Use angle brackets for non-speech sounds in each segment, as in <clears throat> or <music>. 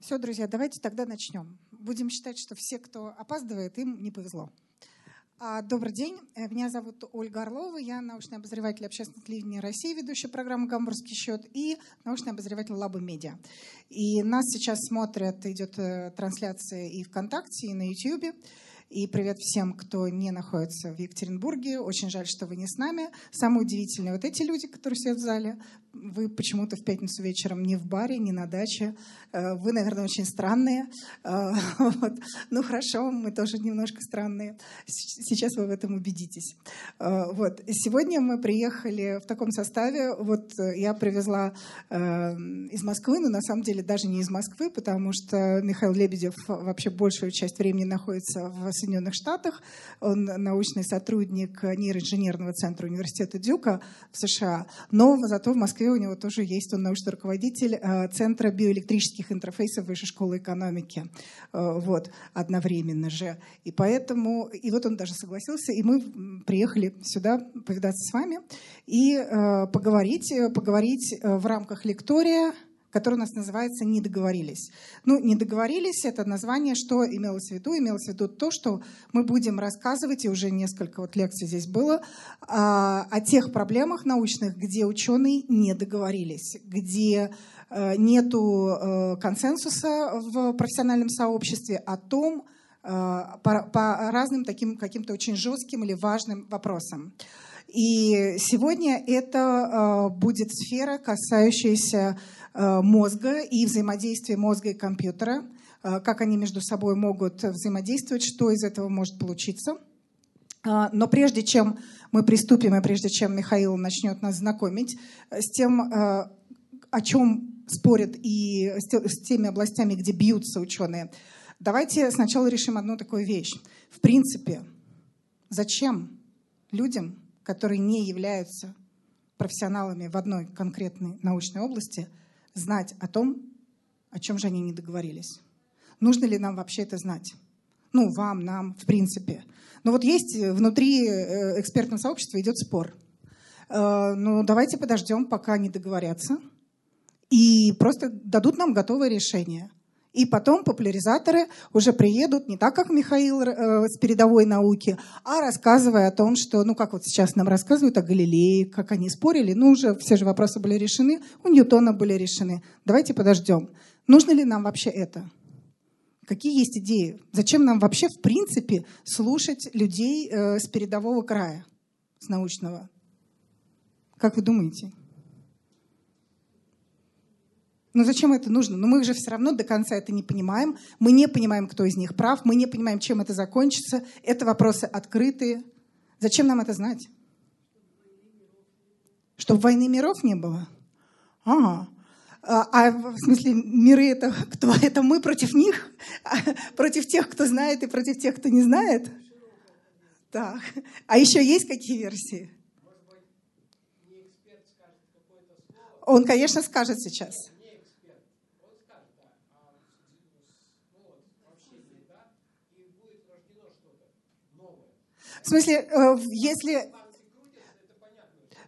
Все, друзья, давайте тогда начнем. Будем считать, что все, кто опаздывает, им не повезло. А, добрый день, э, меня зовут Ольга Орлова, я научный обозреватель общественного телевидения России, ведущая программы «Гамбургский счет» и научный обозреватель Лаба Медиа. И нас сейчас смотрят, идет э, трансляция и ВКонтакте, и на Ютьюбе. И привет всем, кто не находится в Екатеринбурге. Очень жаль, что вы не с нами. Самое удивительное, вот эти люди, которые сидят в зале, вы почему-то в пятницу вечером не в баре, не на даче. Э, вы, наверное, очень странные. Э, <laughs> вот. Ну хорошо, мы тоже немножко странные. Сейчас вы в этом убедитесь. Э, вот. Сегодня мы приехали в таком составе. Вот я привезла из Москвы, но на самом деле даже не из Москвы, потому что Михаил Лебедев вообще большую часть времени находится в Соединенных Штатах. Он научный сотрудник нейроинженерного центра университета Дюка в США. Но зато в Москве у него тоже есть, он научный руководитель э, Центра биоэлектрических интерфейсов Высшей школы экономики. Э, вот, одновременно же. И поэтому, и вот он даже согласился, и мы приехали сюда повидаться с вами и э, поговорить, поговорить в рамках лектория который у нас называется «Не договорились». Ну, «Не договорились» — это название, что имелось в виду? Имелось в виду то, что мы будем рассказывать, и уже несколько вот лекций здесь было, о, о тех проблемах научных, где ученые не договорились, где э, нету э, консенсуса в профессиональном сообществе о том, э, по, по разным таким каким-то очень жестким или важным вопросам. И сегодня это будет сфера, касающаяся мозга и взаимодействия мозга и компьютера, э, как они между собой могут взаимодействовать, что из этого может получиться. Э, но прежде чем мы приступим, и прежде чем Михаил начнет нас знакомить с тем, о чем спорят и с теми областями, где бьются ученые, давайте сначала решим одну такую вещь. В принципе, зачем людям, которые не являются профессионалами в одной конкретной научной области, знать о том, о чем же они не договорились. Нужно ли нам вообще это знать? Ну, вам, нам, в принципе. Но вот есть э, внутри э, экспертного сообщества идет спор. Э, ну, давайте подождем, пока они договорятся, и просто дадут нам готовое решение. И потом популяризаторы уже приедут не так, как Михаил э, с передовой науки, а рассказывая о том, что, ну как вот сейчас нам рассказывают о Галилее, как они спорили, ну уже все же вопросы были решены, у Ньютона были решены. Давайте подождем. Нужно ли нам вообще это? Какие есть идеи? Зачем нам вообще в принципе слушать людей э, с передового края, с научного? Как вы думаете? Но зачем это нужно? Но мы же все равно до конца это не понимаем. Мы не понимаем, кто из них прав. Мы не понимаем, чем это закончится. Это вопросы открытые. Зачем нам это знать? Чтобы войны миров не было? Ага. А, а в смысле миры это <laughs> кто? Это мы против них? А, против тех, кто знает, и против тех, кто не знает? Так. А еще есть какие версии? Он, конечно, скажет сейчас. В смысле, э, если...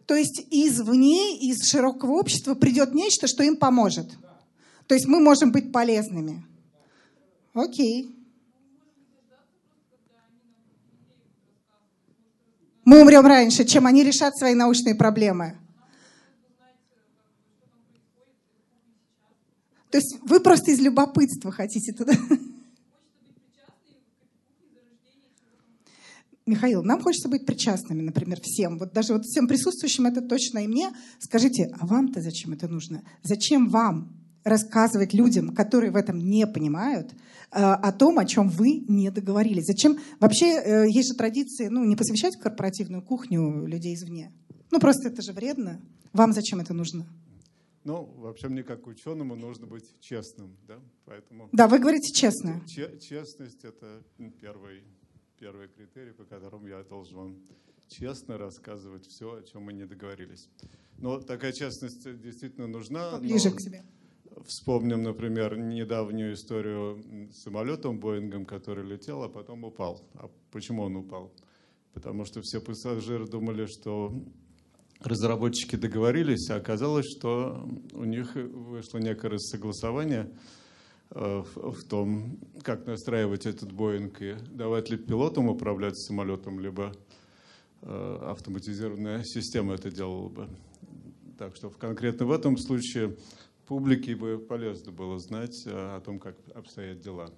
То есть извне, из широкого общества придет нечто, что им поможет. То есть мы можем быть полезными. Окей. Мы умрем раньше, чем они решат свои научные проблемы. То есть вы просто из любопытства хотите туда. <laughs> Михаил, нам хочется быть причастными, например, всем. Вот даже вот всем присутствующим это точно и мне. Скажите, а вам-то зачем это нужно? Зачем вам рассказывать людям, которые в этом не понимают, э, о том, о чем вы не договорились? Зачем? Вообще э, есть же традиции, ну, не посвящать корпоративную кухню людей извне. Ну, просто это же вредно. Вам зачем это нужно? Ну, вообще мне как ученому нужно быть честным, да, поэтому... Да, вы говорите честно. честность — это первый первый критерий, по которому я должен вам честно рассказывать все, о чем мы не договорились. Но такая честность действительно нужна. Ближе к себе. Вспомним, например, недавнюю историю с самолетом Боингом, который летел, а потом упал. А почему он упал? Потому что все пассажиры думали, что разработчики договорились, а оказалось, что у них вышло некое согласование, в, в том, как настраивать этот Боинг и давать ли пилотам управлять самолетом, либо автоматизированная система это делала бы. Так что конкретно в этом случае публике бы полезно было знать о том, как обстоят дела.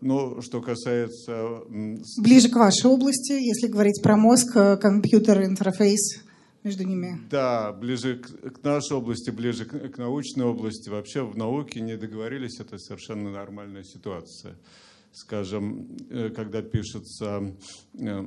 Ну, что касается... Ближе к вашей области, если говорить про мозг, э, компьютер, интерфейс между ними. Да, ближе к, к нашей области, ближе к, к научной области. Вообще в науке не договорились, это совершенно нормальная ситуация. Скажем, э, когда пишется э,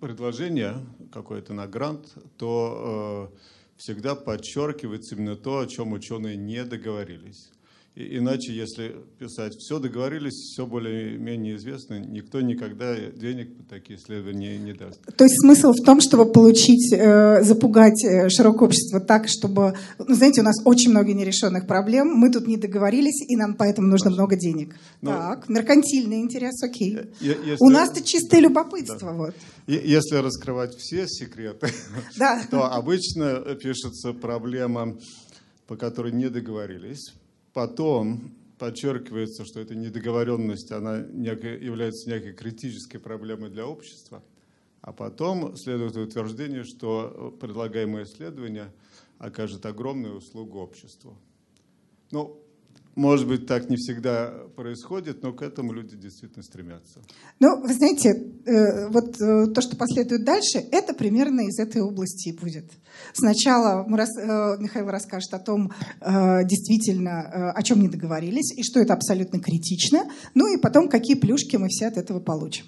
предложение какое-то на грант, то всегда подчеркивается именно то, о чем ученые не договорились. Иначе, если писать «все договорились, все более-менее известно», никто никогда денег по такие исследования не даст. То есть смысл в том, чтобы получить, э, запугать э, широкое общество так, чтобы... Ну, знаете, у нас очень много нерешенных проблем, мы тут не договорились, и нам поэтому нужно Хорошо. много денег. Но... Ну, так, меркантильный интерес, окей. Если... У нас-то чистое любопытство. Да. Вот. Если раскрывать все секреты, <laughs> то обычно пишется проблема, по которой не договорились Потом подчеркивается, что эта недоговоренность она является некой критической проблемой для общества. А потом следует утверждение, что предлагаемое исследование окажет огромную услугу обществу. Ну, может быть, так не всегда происходит, но к этому люди действительно стремятся. Ну, вы знаете, э, вот э, то, что последует дальше, это примерно из этой области будет. Сначала мы, э, Михаил расскажет о том, действительно, о чем не договорились, и что это абсолютно критично, ну и потом, какие плюшки мы все от этого получим.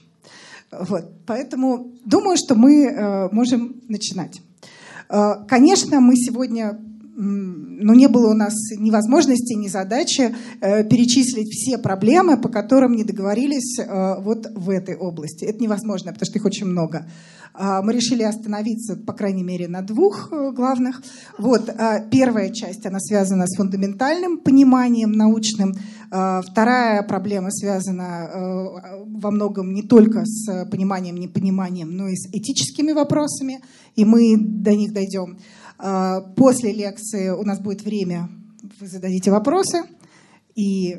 Вот. Поэтому думаю, что мы можем начинать. Конечно, мы сегодня ну, не было у нас ни возможности, ни задачи э, перечислить все проблемы, по которым не договорились э, вот в этой области. Это невозможно, потому что их очень много. Э, мы решили остановиться, по крайней мере, на двух э, главных. Вот, э, первая часть, она связана с фундаментальным пониманием научным. Э, вторая проблема связана во многом не только с пониманием, непониманием, но и с этическими вопросами, и мы до них дойдем. А, после лекции у нас будет время, вы зададите вопросы, и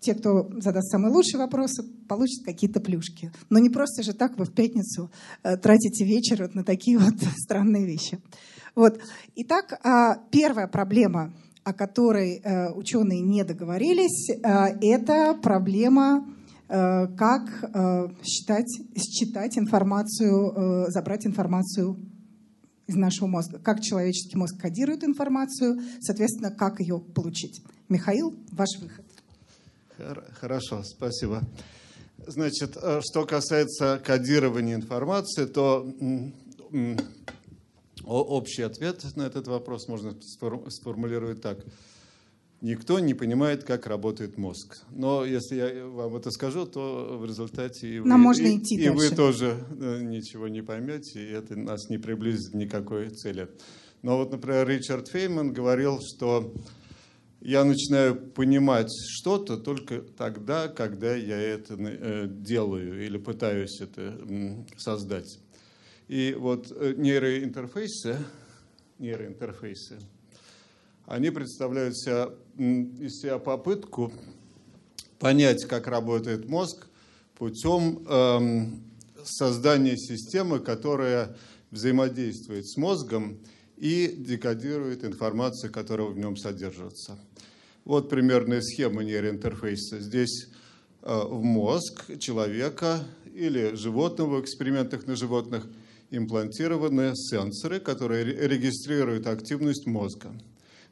те, кто задаст самые лучшие вопросы, получат какие-то плюшки. Но не просто же так вы в пятницу э, тратите вечер вот на такие <laughs> вот странные вещи. Вот. Итак, а, первая проблема, о которой э, ученые не договорились, э, это проблема как считать, считать информацию, забрать информацию из нашего мозга, как человеческий мозг кодирует информацию, соответственно, как ее получить. Михаил, ваш выход. Хорошо, спасибо. Значит, э, что касается кодирования информации, то общий ответ на этот вопрос можно сформулировать так – Никто не понимает, как работает мозг. Но если я вам это скажу, то в результате и вы, можно и, идти и вы тоже э, ничего не поймете, и это нас не приблизит к никакой цели. Но вот, например, Ричард Фейман говорил, что я начинаю понимать что-то только тогда, когда я это э, делаю или пытаюсь это создать. И вот э, нейроинтерфейсы, нейроинтерфейсы они представляют себя, из себя попытку понять, как работает мозг путем эм, создания системы, которая взаимодействует с мозгом и декодирует информацию, которая в нем содержится. Вот примерная схема нейроинтерфейса. Здесь э, в мозг человека или животного в экспериментах на животных имплантированы сенсоры, которые регистрируют активность мозга.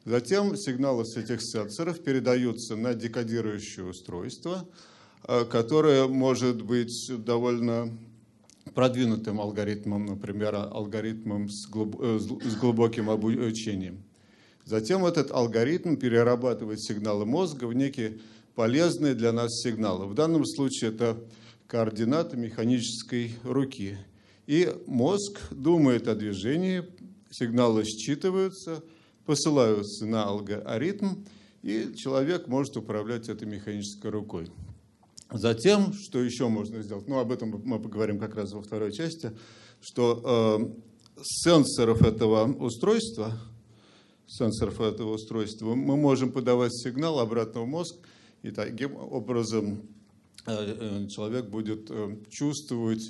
Затем сигналы с этих сенсоров передаются на декодирующее устройство, э, которое может быть довольно продвинутым алгоритмом, например, алгоритмом с, э, глубоким обучением. Затем этот алгоритм перерабатывает сигналы мозга в некие полезные для нас сигналы. В данном случае это координаты механической руки. И мозг думает о движении, сигналы считываются – посылаются на алгоритм, и человек может управлять этой механической рукой. Затем, что еще можно сделать, ну об этом мы поговорим как раз во второй части, что э, сенсоров этого устройства сенсоров этого устройства, мы можем подавать сигнал обратно в мозг, и таким образом э, э, человек будет э, чувствовать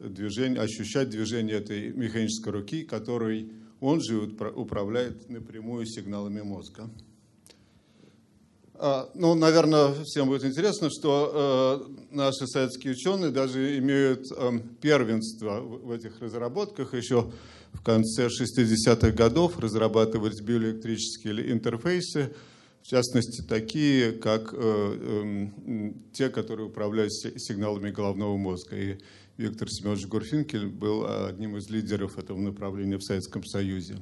движение, ощущать движение этой механической руки, которой он же управляет напрямую сигналами мозга. А, ну, наверное, всем будет интересно, что э, наши советские ученые даже имеют э, первенство в этих разработках. Еще в конце 60-х годов разрабатывались биоэлектрические интерфейсы, в частности, такие, как э, э, те, которые управляют сигналами головного мозга. И Виктор Семенович Гурфинкель был одним из лидеров этого направления в Советском Союзе.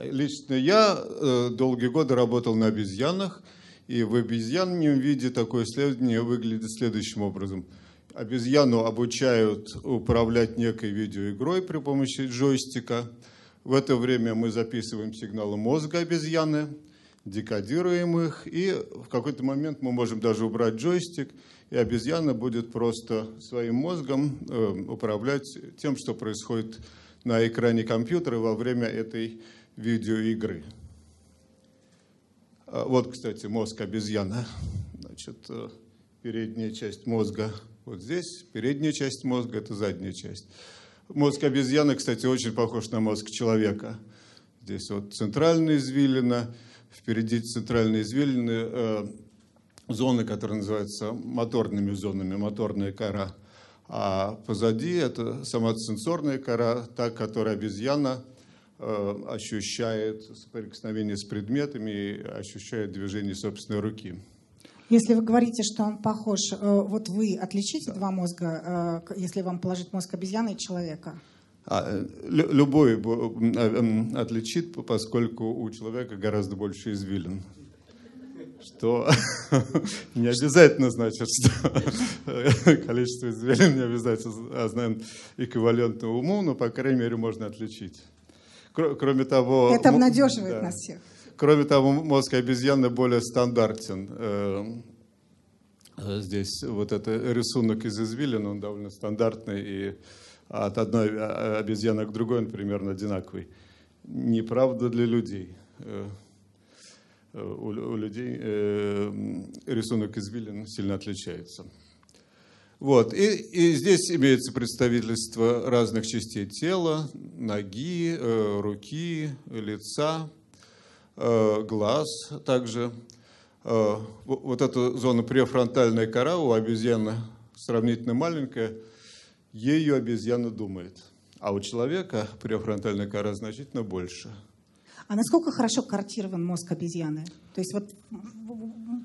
Лично я э, долгие годы работал на обезьянах, и в обезьянном виде такое исследование выглядит следующим образом. Обезьяну обучают управлять некой видеоигрой при помощи джойстика. В это время мы записываем сигналы мозга обезьяны – декодируем их, и в какой-то момент мы можем даже убрать джойстик, и обезьяна будет просто своим мозгом э, управлять тем, что происходит на экране компьютера во время этой видеоигры. А вот, кстати, мозг обезьяны. Значит, э, передняя часть мозга вот здесь, передняя часть мозга – это задняя часть. Мозг обезьяны, кстати, очень похож на мозг человека. Здесь вот центральная извилина – впереди центральной извилины э, зоны, которые называются моторными зонами, моторная кора. А позади это сама сенсорная кора, та, которая обезьяна э, ощущает соприкосновение с предметами и ощущает движение собственной руки. Если вы говорите, что он похож, э, вот вы отличите да. два мозга, э, если вам положить мозг обезьяны и человека? А, любой отличит, поскольку у человека гораздо больше извилин. Что <laughs> не обязательно значит, что <laughs> количество извилин не обязательно знает эквивалентно уму, но, по крайней мере, можно отличить. Кроме того... Это обнадеживает да, нас всех. Кроме того, мозг обезьяны более стандартен. Э, э, здесь вот это рисунок из извилин, он довольно стандартный и от одной а, обезьяны к другой он примерно одинаковый. Неправда для людей. Э, э, у, у людей э, рисунок извилин сильно отличается. Вот. И, и здесь имеется представительство разных частей тела, ноги, руки, лица, глаз также. Вот эта зона префронтальная кора у обезьяны сравнительно маленькая – ею обезьяна думает. А у человека префронтальная кора значительно больше. А насколько хорошо картирован мозг обезьяны? То есть вот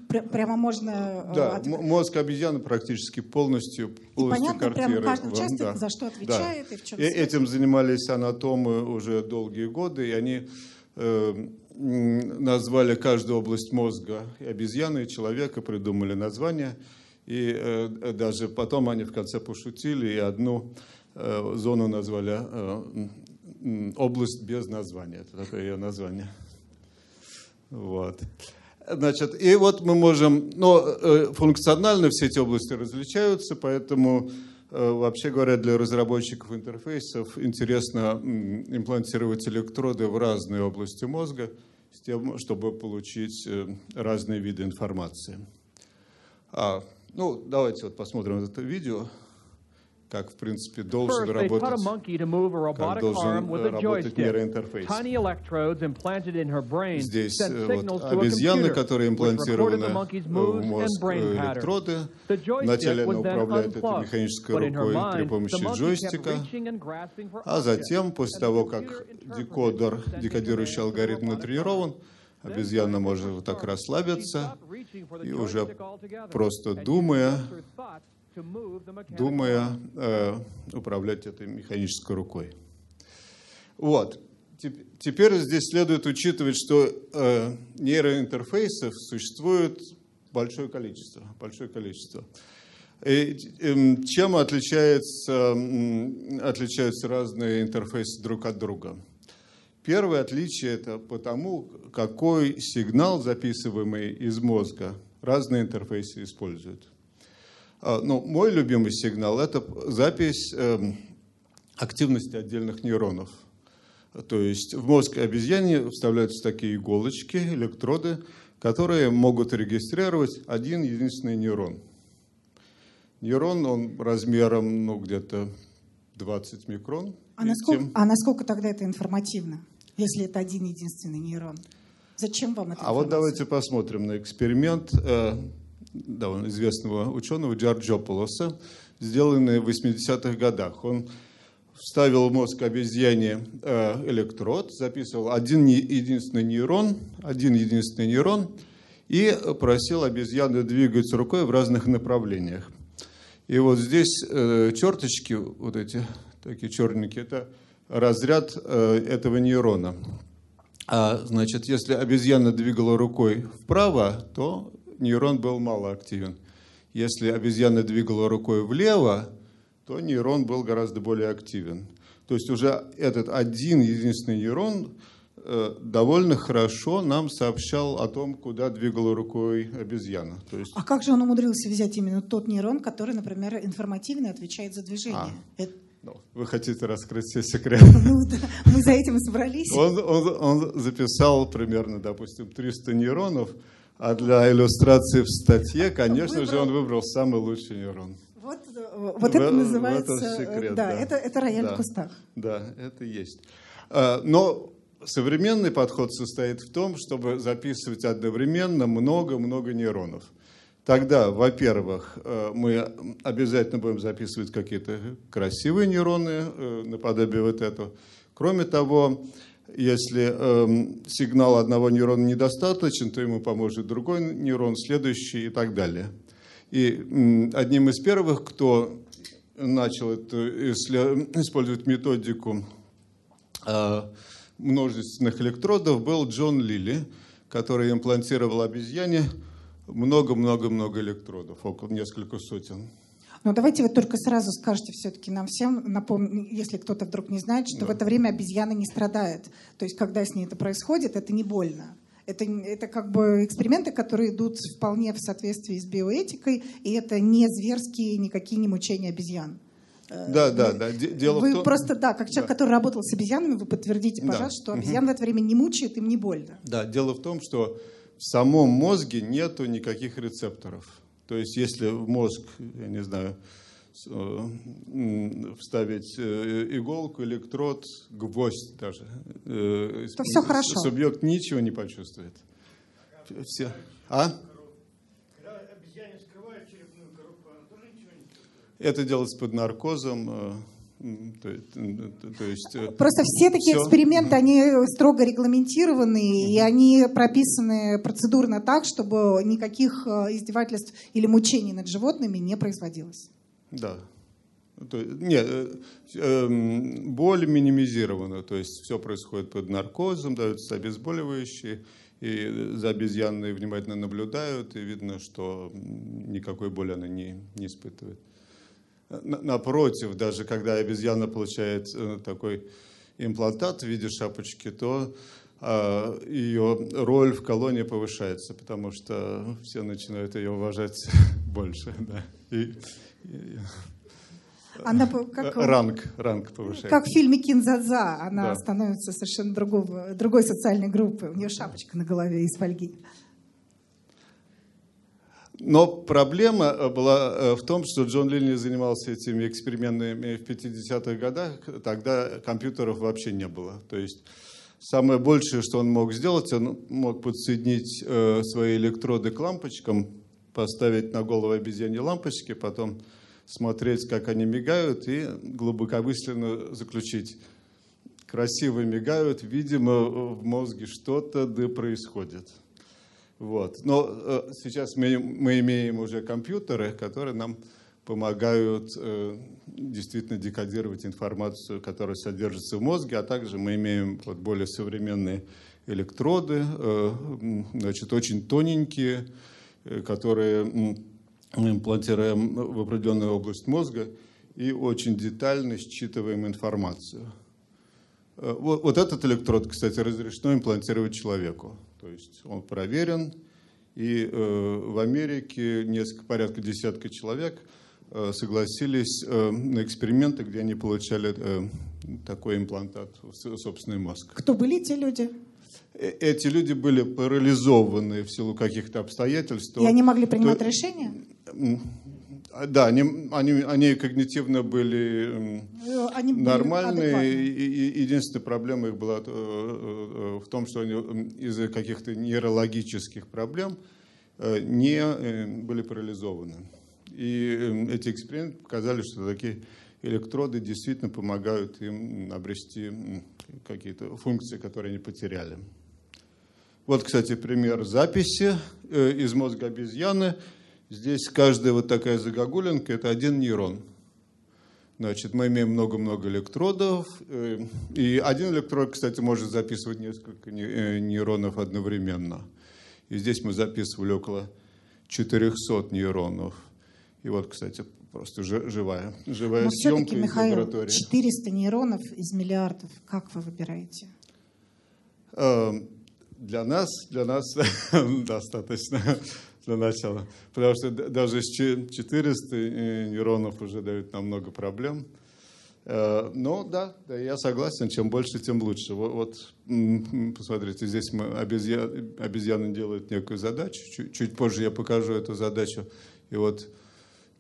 прямо можно... Э, да, от... мозг обезьяны практически полностью, полностью и понятно, прямо каждый участок, да. за что отвечает да. и в чем и Этим занимались анатомы уже долгие годы, и они э, назвали каждую область мозга и обезьяны, и человека, придумали название. И э, даже потом они в конце пошутили и одну э, зону назвали э, область без названия. Это такое ее название. Вот. Значит, и вот мы можем, но э, функционально все эти области различаются, поэтому э, вообще говоря, для разработчиков интерфейсов интересно имплантировать электроды в разные области мозга, с тем, чтобы получить э, разные виды информации. А, ну, давайте вот посмотрим это видео, как, в принципе, должен работать, как должен работать нейроинтерфейс. Здесь вот, обезьяны, которые имплантированы в мозг электроды. Вначале она управляет этой механической рукой при помощи джойстика, а затем, после того, как декодер, декодирующий алгоритм натренирован, Обезьяна может вот так расслабиться и уже просто думая, думая э, управлять этой механической рукой. Вот. Теперь здесь следует учитывать, что э, нейроинтерфейсов существует большое количество. Большое количество. И, э, чем отличается, отличаются разные интерфейсы друг от друга? Первое отличие это потому, какой сигнал, записываемый из мозга, разные интерфейсы используют. А, ну, мой любимый сигнал – это запись эм, активности отдельных нейронов. То есть в мозг обезьяне вставляются такие иголочки, электроды, которые могут регистрировать один единственный нейрон. Нейрон, он размером ну, где-то 20 микрон. А насколько, а насколько тогда это информативно, если это один единственный нейрон? Зачем вам это? А вот давайте посмотрим на эксперимент э, довольно известного ученого Джорджополоса, сделанный в 80-х годах. Он вставил в мозг обезьяне э, электрод, записывал один единственный нейрон, один единственный нейрон, и просил обезьяны двигать рукой в разных направлениях. И вот здесь э, черточки, вот эти такие черненькие, это разряд э, этого нейрона. А, значит, если обезьяна двигала рукой вправо, то нейрон был малоактивен. Если обезьяна двигала рукой влево, то нейрон был гораздо более активен. То есть уже этот один единственный нейрон Э, довольно хорошо нам сообщал о том, куда двигала рукой обезьяна. То есть... А как же он умудрился взять именно тот нейрон, который, например, информативно отвечает за движение? А. Это... Ну, вы хотите раскрыть все секреты? <laughs> Ну да, мы за этим собрались. Он, он, он записал примерно, допустим, 300 нейронов, а для иллюстрации в статье, конечно выбрал... же, он выбрал самый лучший нейрон. Вот, вот в, это называется... В секрет, да, да. Это, это рояль да, в кустах. Да, это есть. А, но Современный подход состоит в том, чтобы записывать одновременно много-много нейронов. Тогда, во-первых, э, мы обязательно будем записывать какие-то красивые нейроны, э, наподобие вот этого. Кроме того, если эм, сигнал одного нейрона недостаточен, то ему поможет другой нейрон, следующий и так далее. И одним из первых, кто начал это, использовать методику э, множественных электродов был Джон Лили, который имплантировал обезьяне много-много-много электродов, около несколько сотен. Но давайте вы только сразу скажете все-таки нам всем, напомню, если кто-то вдруг не знает, что да. в это время обезьяна не страдает. То есть, когда с ней это происходит, это не больно. Это, это как бы эксперименты, которые идут вполне в соответствии с биоэтикой, и это не зверские никакие не мучения обезьян. Да, да, да. Дело вы в том... просто, да, как человек, да. который работал с обезьянами, вы подтвердите, пожалуйста, да. что обезьян в это время не мучают, им не больно. Да, дело в том, что в самом мозге нету никаких рецепторов. То есть, если в мозг, я не знаю, э, вставить э, иголку, электрод, гвоздь даже, э, то все хорошо. субъект ничего не почувствует. Все. А? Это делается под наркозом. Э, то, то есть, э, Просто все такие все. эксперименты, они строго регламентированы, mm-hmm. и они прописаны процедурно так, чтобы никаких э, издевательств или мучений над животными не производилось. Да. Нет, эм, боль минимизирована, то есть все происходит под наркозом, даются обезболивающие, и за обезьяной внимательно наблюдают, и видно, что никакой боли она не, не испытывает. Напротив, даже когда обезьяна получает э, такой имплантат в виде шапочки, то а, ее роль в колонии повышается, потому что все начинают ее уважать <laughs> больше. Да. И, и, она как, ранг, ранг повышается. Как в фильме «Кинзадза». Она да. становится совершенно другого, другой социальной группы. У нее шапочка на голове из фольги. Но проблема э, была э, в том, что Джон Линли занимался этими экспериментами в 50-х годах, тогда компьютеров вообще не было. То есть самое большее, что он мог сделать, он мог подсоединить э, свои электроды к лампочкам, поставить на голову обезьяне лампочки, потом смотреть, как они мигают, и глубокомысленно заключить. Красиво мигают, видимо, в мозге что-то да происходит. Вот. Но э, сейчас мы, мы имеем уже компьютеры, которые нам помогают э, действительно декодировать информацию, которая содержится в мозге, а также мы имеем вот, более современные электроды, э, значит, очень тоненькие, э, которые мы имплантируем в определенную область мозга и очень детально считываем информацию. Э, вот, вот этот электрод, кстати, разрешено имплантировать человеку. То есть он проверен, и э, в Америке несколько, порядка десятка человек э, согласились э, на эксперименты, где они получали такой имплантат в собственный мозг. Кто были те люди? Эти люди были парализованы в силу каких-то обстоятельств. И они могли принимать то, решения? Да, они, они, они когнитивно были э, они нормальные. Были единственная проблема их была в том, что они из-за каких-то нейрологических проблем не были парализованы. И эти эксперименты показали, что такие электроды действительно помогают им обрести какие-то функции, которые они потеряли. Вот, кстати, пример записи э, из мозга обезьяны. Здесь каждая вот такая загогулинка – это один нейрон. Значит, мы имеем много-много электродов, э, и один электрод, кстати, может записывать несколько э, нейронов одновременно. И здесь мы записывали около 400 нейронов. И вот, кстати, просто живая, живая Но съемка из Михаил, лаборатории. 400 нейронов из миллиардов. Как вы выбираете? Эм, для нас, для нас <laughs> достаточно для начала. Потому что даже 400 э, нейронов уже дают нам много проблем. Э, но да, да, я согласен, чем больше, тем лучше. Вот, вот посмотрите, здесь мы обезьяны, обезьяны делают некую задачу. Чуть, чуть позже я покажу эту задачу. И вот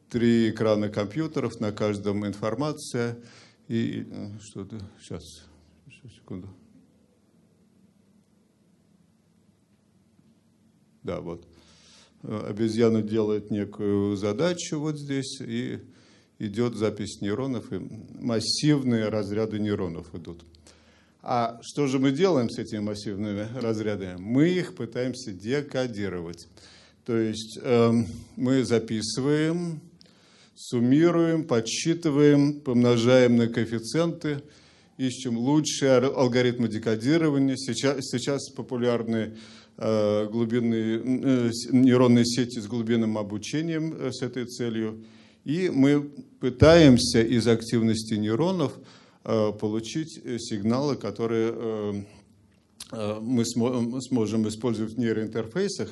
три экрана компьютеров, на каждом информация. И э, что-то, сейчас, сейчас, секунду. Да, вот. Э, обезьяна делает некую задачу вот здесь, и идет запись нейронов, и массивные разряды нейронов идут. А что же мы делаем с этими массивными разрядами? Мы их пытаемся декодировать. То есть э, мы записываем суммируем, подсчитываем, помножаем на коэффициенты, ищем лучшие алгоритмы декодирования. Сейчас, сейчас популярны глубинные э, нейронные сети с глубинным обучением э, с этой целью. И мы пытаемся из активности нейронов э, получить э, сигналы, которые э, э, мы смо сможем использовать в нейроинтерфейсах,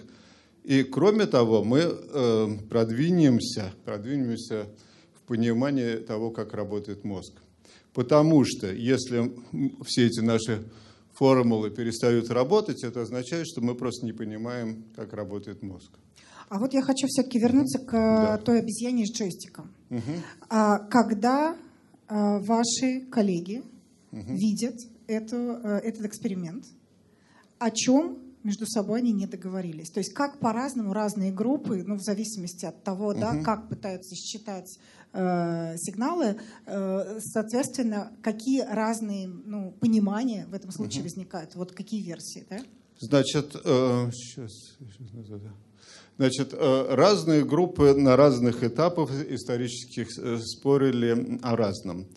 и кроме того, мы э, продвинемся, продвинемся в понимании того, как работает мозг. Потому что если все эти наши формулы перестают работать, это означает, что мы просто не понимаем, как работает мозг. А вот я хочу все-таки вернуться к да. той обезьяне с джойстиком. Угу. Когда а, ваши коллеги угу. видят эту, э, этот эксперимент, о чем между собой они не договорились. То есть как по-разному разные группы, ну, в зависимости от того, угу. да, как пытаются считать э, сигналы, э, соответственно, какие разные ну, понимания в этом случае угу. возникают. Вот какие версии, да? Значит, э, сейчас, сейчас Значит, э, разные группы на разных этапах исторических э, спорили о разном.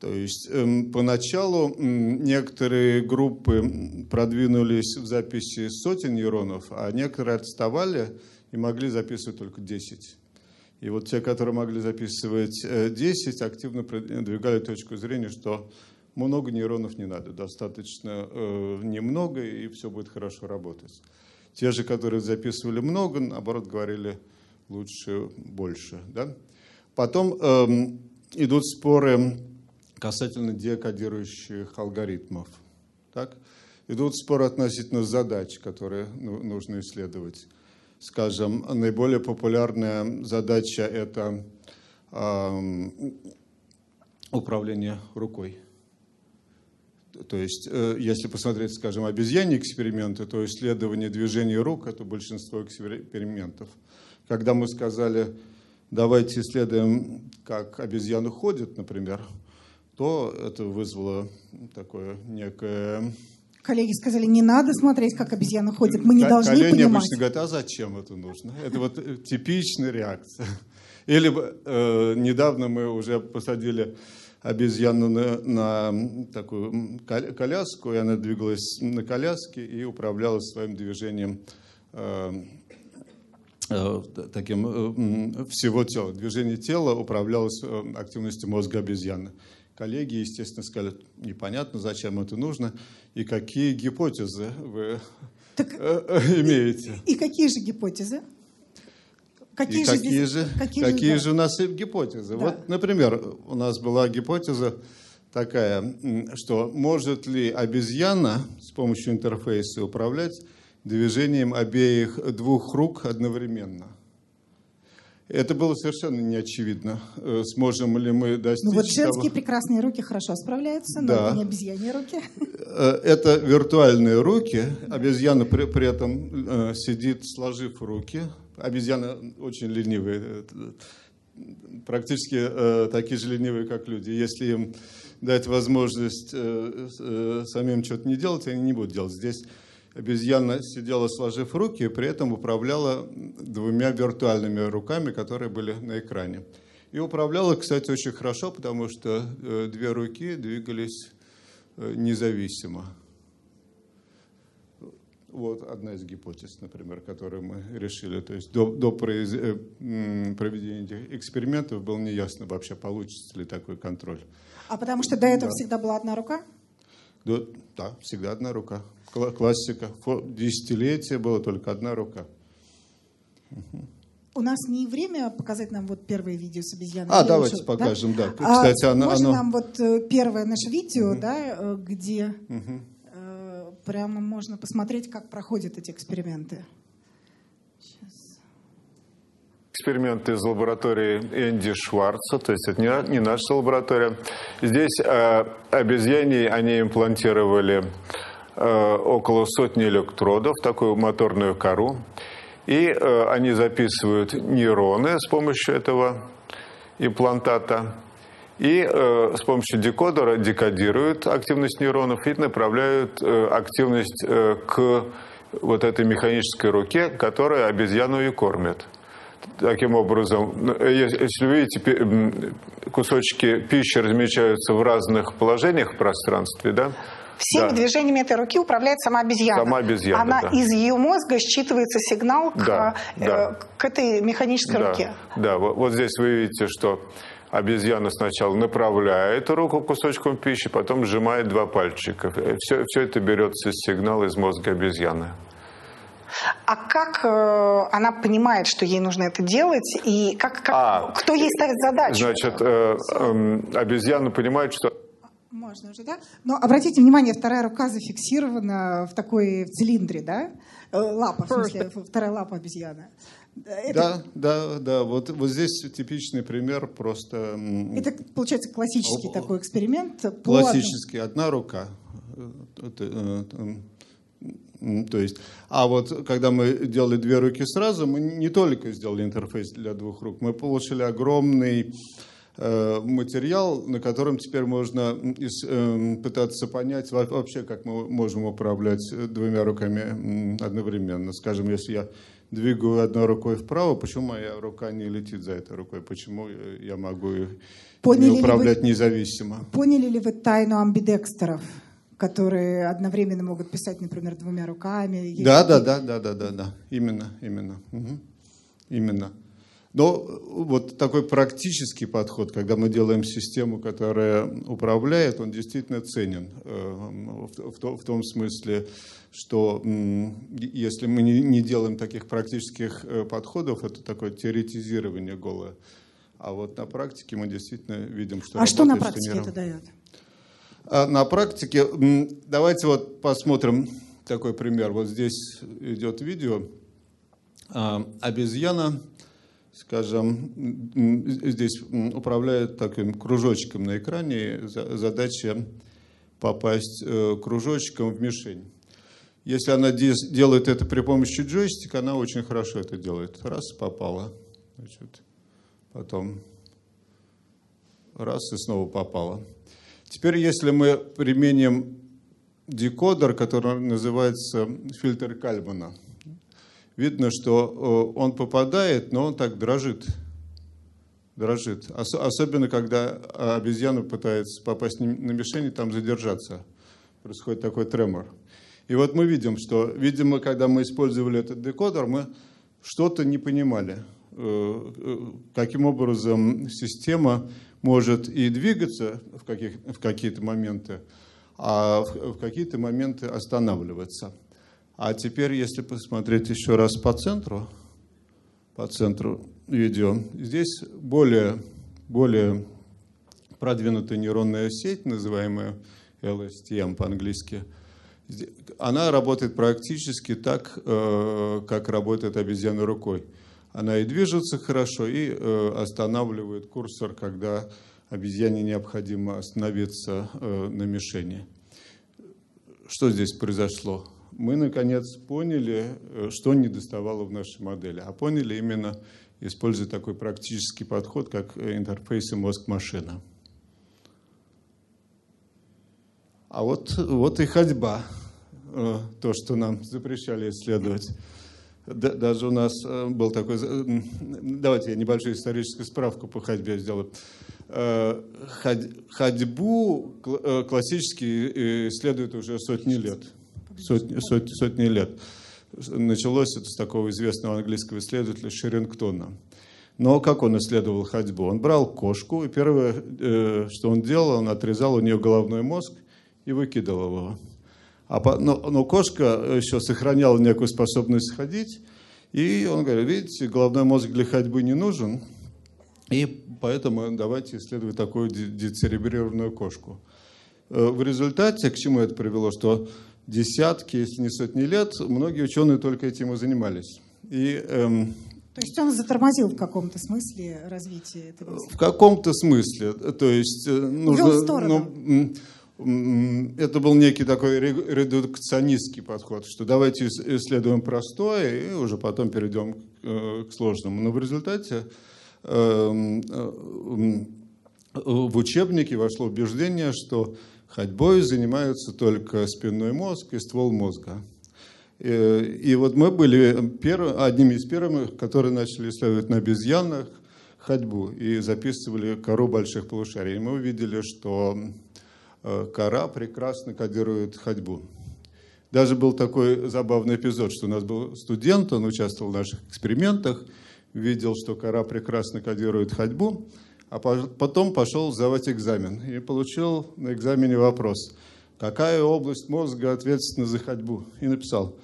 То есть эм, поначалу некоторые группы продвинулись в записи сотен нейронов, а некоторые отставали и могли записывать только 10. И вот те, которые могли записывать 10, э, активно продвигали точку зрения, что много нейронов не надо, достаточно э, немного, и все будет хорошо работать. Те же, которые записывали много, наоборот, говорили лучше больше. Да? Потом э, идут споры касательно декодирующих алгоритмов. Так? Идут споры относительно задач, которые ну, нужно исследовать. Скажем, наиболее популярная задача – это э, управление рукой. То есть, э, если посмотреть, скажем, обезьяньи эксперименты, то исследование движения рук – это большинство экспериментов. Когда мы сказали, давайте исследуем, как обезьяны ходят, например, то это вызвало такое некое... Коллеги сказали, не надо смотреть, как обезьяны ходят, мы не К- должны коллеги понимать. обычно говорят, а зачем это нужно? Это вот э, типичная реакция. <laughs> Или э, недавно мы уже посадили обезьяну на, на такую коляску, и она двигалась на коляске и управляла своим движением э, э, таким э, всего тела. Движение тела управлялось э, активностью мозга обезьяны коллеги, естественно, сказали, непонятно, зачем это нужно, и какие гипотезы вы так, э, э, имеете. И какие же гипотезы? Какие и же какие, здесь- же, какие какие, же, же, да. у нас и гипотезы. Да. Вот, например, у нас была гипотеза такая, что может ли обезьяна с помощью интерфейса управлять движением обеих двух рук одновременно? Это было совершенно не очевидно. Э, Сможем ли мы достичь Ну вот того- женские прекрасные руки хорошо справляются, но Да. не обезьяньи руки. Э, Это виртуальные руки. Обезьяна при, при этом э, сидит, сложив руки. Обезьяны очень ленивые, практически такие же ленивые, как люди. Если им дать возможность самим что-то не делать, они не будут делать. Здесь обезьяна сидела, сложив руки, и при этом управляла двумя виртуальными руками, которые были на экране. И управляла, кстати, очень хорошо, потому что э, две руки двигались э, независимо. Вот одна из гипотез, например, которую мы решили. То есть до, до произ- э, проведения этих экспериментов было неясно вообще, получится ли такой контроль. А потому что до этого Да. всегда была одна рука? Да, всегда одна рука. Кла- Классика. Десятилетия была только одна рука. У нас не время показать нам вот первое видео с обезьяной. А, Или давайте лучше, покажем, да. А Кстати, оно- можно оно- нам вот э, первое наше видео, да, э, где э, прямо можно посмотреть, как проходят эти эксперименты. Сейчас. Эксперимент из лаборатории Энди Шварца, то есть это не, не наша лаборатория. Здесь э, обезьяне они имплантировали э, около сотни электродов, такую моторную кору, и э, они записывают нейроны с помощью этого имплантата, и э, с помощью декодера декодируют активность нейронов и направляют э, активность э, к вот этой механической руке, которая обезьяну и кормит. Таким образом, ну, если вы видите, кусочки пищи размечаются в разных положениях в пространстве, да? Всеми Да. движениями этой руки управляет сама обезьяна. Сама обезьяна, Она да. из ее мозга считывается сигнал к, Да, э, да. к этой механической Да, руке. да вот, вот здесь вы видите, что обезьяна сначала направляет руку к кусочкам пищи, потом сжимает два пальчика. Все, все это берется из сигнала из мозга обезьяны. А как э, она понимает, что ей нужно это делать, и как, как- А, кто ей ставит задачу? Значит, э, эм, обезьяна понимает, что Можно уже, да? Но обратите внимание, вторая рука зафиксирована в такой в цилиндре, да? Э, Лапа, в смысле, вторая лапа обезьяны. Это, Да, да, да. Вот, вот здесь типичный пример просто это, получается классический такой эксперимент. классический. Одна рука. То есть, а вот когда мы делали две руки сразу, мы не только сделали интерфейс для двух рук, мы получили огромный э, материал, на котором теперь можно эм, пытаться понять во- вообще, как мы можем управлять э, двумя руками одновременно. Скажем, если я двигаю одной рукой вправо, почему моя рука не летит за этой рукой? Почему э, я могу Поняли не ли вы- управлять независимо? Поняли ли вы тайну амбидекстеров, которые одновременно могут писать, например, двумя руками? Да, да, да, да, да, да, да. Именно, именно. Мгм. Именно. Но э, вот такой практический подход, когда мы делаем систему, которая управляет, он действительно ценен. э, В, в то- в том смысле, что если мы не, делаем таких практических э, подходов, это такое теоретизирование голое. А вот на практике мы действительно видим, что А что на работает, что не практике это работает. дает? А на практике, давайте вот посмотрим такой пример. Вот здесь идет видео. А, Обезьяна, скажем, здесь управляет таким кружочком на экране. За- Задача попасть э, кружочком в мишень. Если она делает это при помощи джойстика, она очень хорошо это делает. Раз, попала. Значит, потом раз и снова попала. Теперь, если мы применим декодер, который называется фильтр Кальмана, видно, что э, он попадает, но он так дрожит. Дрожит. Ос- Особенно, когда обезьяна пытается попасть на мишень и там задержаться. Происходит такой тремор. И вот мы видим, что, видимо, когда мы использовали этот декодер, мы что-то не понимали. Э, э, Каким образом система может и двигаться в, каких, в какие-то моменты, а в, в какие-то моменты останавливаться. А теперь, если посмотреть еще раз по центру, по центру видео. Здесь более, более продвинутая нейронная сеть, называемая LSTM по-английски. Она работает практически так, э, как работает обезьяна рукой. Она и движется хорошо, и э, останавливает курсор, когда обезьяне необходимо остановиться э, на мишени. Что здесь произошло? Мы, наконец, поняли, что не доставало в нашей модели. А поняли именно, используя такой практический подход, как интерфейсы мозг-машина. А вот, вот и ходьба, э, то, что нам запрещали исследовать. Даже у нас э, был такой... Давайте я небольшую историческую справку по ходьбе сделаю. Э, ходьбу классически исследуют уже сотни лет. Сотни, сотни, сотни лет. Началось это с такого известного английского исследователя Шерингтона. Но как он исследовал ходьбу? Он брал кошку, и первое, что он делал, он отрезал у нее головной мозг и выкидывал его. А по, но, но кошка еще сохраняла некую способность ходить, и он говорит, видите, головной мозг для ходьбы не нужен, и поэтому давайте исследовать такую децеребрированную кошку. Э, в результате, к чему это привело, что десятки, если не сотни лет, многие ученые только этим и занимались. И, эм, то есть он затормозил в каком-то смысле развитие этого? В каком-то смысле. То есть э, нужно... Ну, это был некий такой редукционистский подход, что давайте исследуем простое и уже потом перейдем к э, сложному. Но в результате эм, э, в учебнике вошло убеждение, что ходьбой занимаются только спинной мозг и ствол мозга. И, и вот мы были перв, одними из первых, которые начали исследовать на обезьянах ходьбу и записывали кору больших полушарий. И мы увидели, что Э, кора прекрасно кодирует ходьбу. Даже был такой забавный эпизод, что у нас был студент, он участвовал в наших экспериментах, видел, что кора прекрасно кодирует ходьбу, а потом пошел сдавать экзамен и получил на экзамене вопрос, какая область мозга ответственна за ходьбу, и написал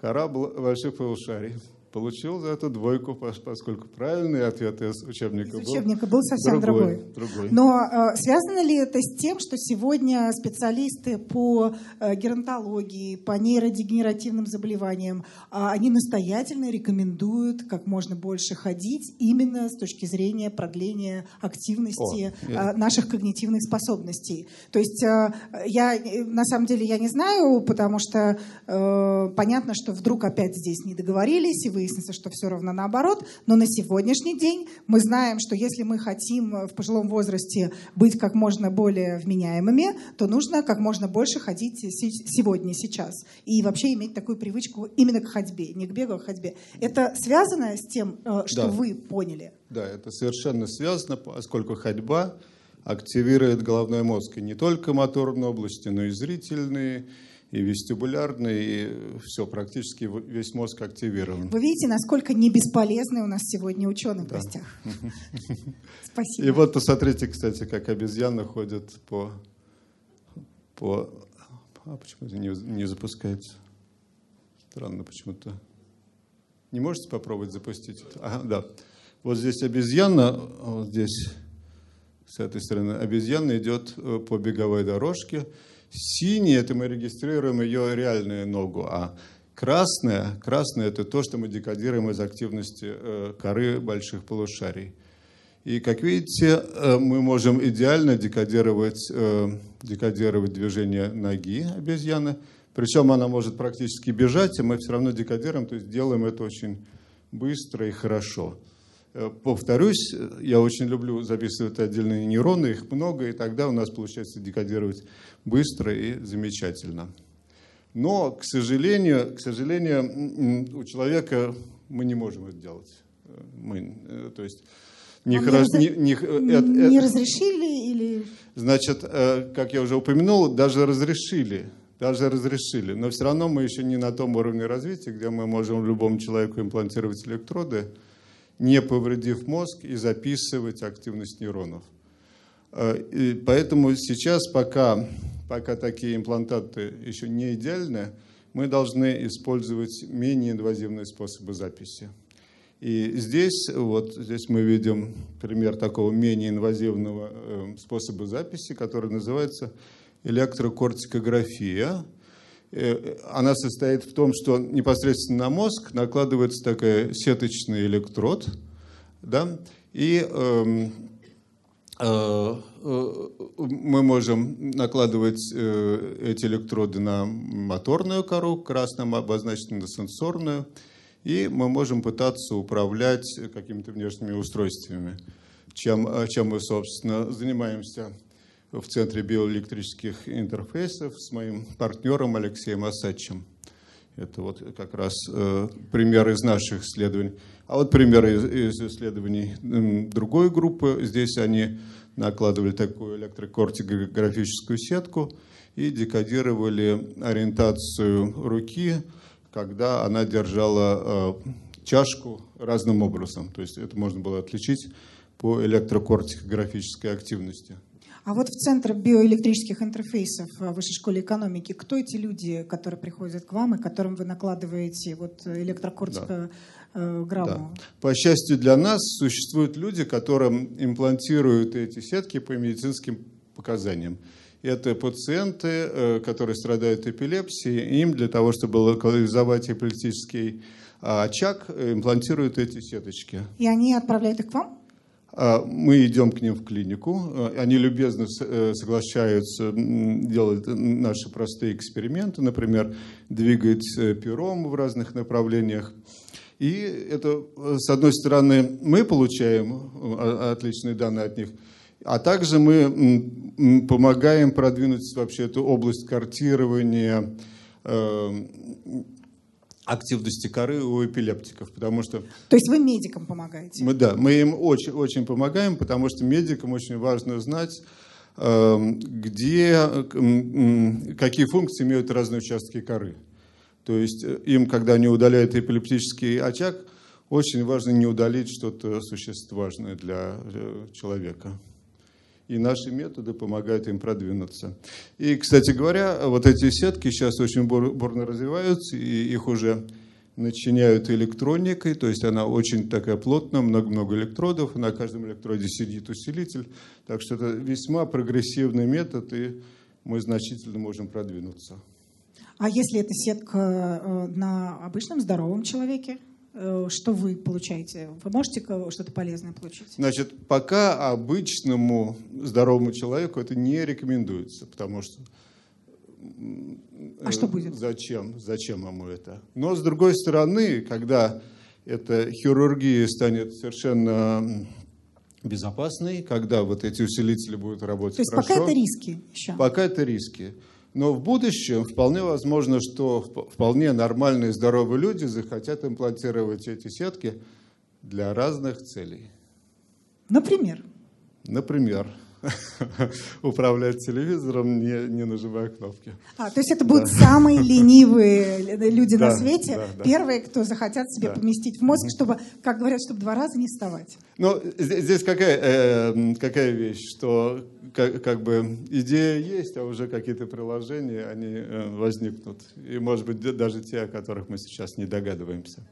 «кора больших полушарий» получил за это двойку, поскольку правильный ответ из учебника, из учебника был, был совсем другой. другой. другой. Но э, связано ли это с тем, что сегодня специалисты по э, геронтологии, по нейродегенеративным заболеваниям, э, они настоятельно рекомендуют как можно больше ходить именно с точки зрения продления активности О, э, наших когнитивных способностей? То есть э, я на самом деле я не знаю, потому что э, понятно, что вдруг опять здесь не договорились, и вы выяснится, что все равно наоборот. Но на сегодняшний день мы знаем, что если мы хотим в пожилом возрасте быть как можно более вменяемыми, то нужно как можно больше ходить сегодня, сейчас. И вообще иметь такую привычку именно к ходьбе, не к бегу, а к ходьбе. Это связано с тем, э, что да. вы поняли? Да, это совершенно связано, поскольку ходьба активирует головной мозг. И не только моторные области, но и зрительные, и вестибулярный, и все, практически весь мозг активирован. Вы видите, насколько не бесполезный у нас сегодня ученый да. в гостях. <laughs> Спасибо. И вот посмотрите, кстати, как обезьяны ходят по... по... А почему это не, не запускается? Странно почему-то. Не можете попробовать запустить? Ага, да. Вот здесь обезьяна, вот здесь с этой стороны обезьяна идет э, по беговой дорожке, Синий – это мы регистрируем ее реальную ногу, а красное, красное – это то, что мы декодируем из активности э, коры больших полушарий. И, как видите, э, мы можем идеально декодировать, э, декодировать движение ноги обезьяны, причем она может практически бежать, и мы все равно декодируем, то есть делаем это очень быстро и хорошо. Повторюсь, я очень люблю записывать отдельные нейроны, их много, и тогда у нас получается декодировать быстро и замечательно. Но, к сожалению, к сожалению, у человека мы не можем это делать. Мы, э, то есть не, хорош, не, не, это, не разрешили или... Значит, э, как я уже упомянул, даже разрешили, даже разрешили, но все равно мы еще не на том уровне развития, где мы можем любому человеку имплантировать электроды, не повредив мозг и записывать активность нейронов. Э, и поэтому сейчас, пока, пока такие имплантаты еще не идеальны, мы должны использовать менее инвазивные способы записи. И здесь, вот здесь мы видим пример такого менее инвазивного э, способа записи, который называется электрокортикография. Э, она состоит в том, что непосредственно на мозг накладывается такая сеточный электрод, да, и эм, мы можем накладывать э, эти электроды на моторную кору, красным обозначенную на сенсорную, и мы можем пытаться управлять какими-то внешними устройствами, чем, чем мы, собственно, занимаемся в Центре биоэлектрических интерфейсов с моим партнером Алексеем Осадчем. Это вот как раз э, пример из наших исследований. А вот пример из, из исследований другой группы. Здесь они накладывали такую электрокортиграфическую сетку и декодировали ориентацию руки когда она держала э, чашку разным образом. То есть это можно было отличить по электрокортикографической активности. А вот в Центр биоэлектрических интерфейсов в Высшей школе экономики, кто эти люди, которые приходят к вам и которым вы накладываете вот Да. Да. По счастью для нас, существуют люди, которым имплантируют эти сетки по медицинским показаниям. Это пациенты, э, которые страдают эпилепсией. Им для того, чтобы локализовать эпилептический а, очаг, имплантируют эти сеточки. И они отправляют их к вам? А, мы идем к ним в клинику. Э, они любезно э, соглашаются делать наши простые эксперименты, например, двигать пером в разных направлениях. И это, с одной стороны, мы получаем отличные данные от них – а также мы помогаем продвинуть вообще эту область картирования э, активности коры у эпилептиков, потому что... То есть вы медикам помогаете? Мы, да, мы им очень, очень помогаем, потому что медикам очень важно знать, э, где, какие функции имеют разные участки коры. То есть э, им, когда они удаляют эпилептический очаг, очень важно не удалить что-то существенно важное для человека и наши методы помогают им продвинуться. И, кстати говоря, вот эти сетки сейчас очень бурно развиваются, и их уже начиняют электроникой, то есть она очень такая плотная, много-много электродов, на каждом электроде сидит усилитель, так что это весьма прогрессивный метод, и мы значительно можем продвинуться. А если эта сетка э, на обычном здоровом человеке? Э, что вы получаете? Вы можете что-то полезное получить? Значит, пока обычному здоровому человеку это не рекомендуется, потому что... А что будет? Зачем? Зачем ему это? Но с другой стороны, когда эта хирургия станет совершенно безопасной, когда вот эти усилители будут работать То есть хорошо, пока это риски еще? Пока это риски. Но в будущем вполне возможно, что вполне нормальные здоровые люди захотят имплантировать эти сетки для разных целей. Например? Например, <laughs> управлять телевизором, не, не нажимая кнопки. А, то есть это будут да. самые <laughs> ленивые люди да, на свете, да, да. первые, кто захотят себе да. поместить в мозг, чтобы, как говорят, чтобы два раза не вставать. Ну, здесь какая, э, какая вещь, что как, как бы идея есть, а уже какие-то приложения, они э, возникнут. И, может быть, даже те, о которых мы сейчас не догадываемся.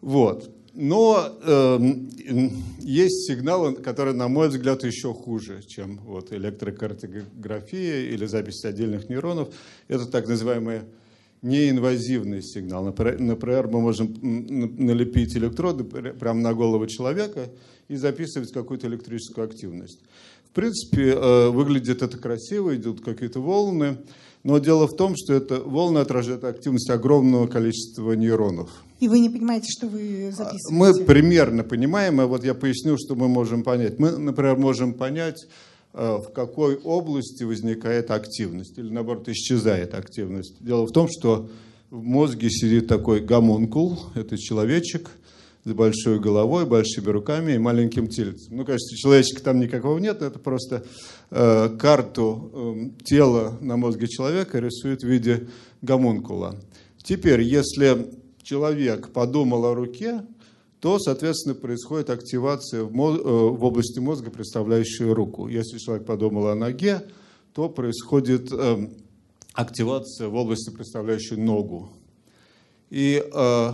Вот. Но э, есть сигналы, которые, на мой взгляд, еще хуже, чем вот электрокартография или запись отдельных нейронов. Это так называемые неинвазивный сигнал. Например, мы можем налепить электроды прямо на голову человека и записывать какую-то электрическую активность. В принципе, э, выглядит это красиво, идут какие-то волны, но дело в том, что это волны отражают активность огромного количества нейронов. И вы не понимаете, что вы записываете? Мы примерно понимаем, и вот я поясню, что мы можем понять. Мы, например, можем понять, Э, в какой области возникает активность или, наоборот, исчезает активность. Дело в том, что в мозге сидит такой гомункул, это человечек с большой головой, большими руками и маленьким тельцем. Ну, конечно, человечка там никакого нет, это просто э, карту э, тела на мозге человека рисует в виде гомункула. Теперь, если человек подумал о руке, то, соответственно, происходит активация в, э, области мозга, представляющей руку. Если человек подумал о ноге, то происходит эм, активация в области, представляющей ногу. И, э,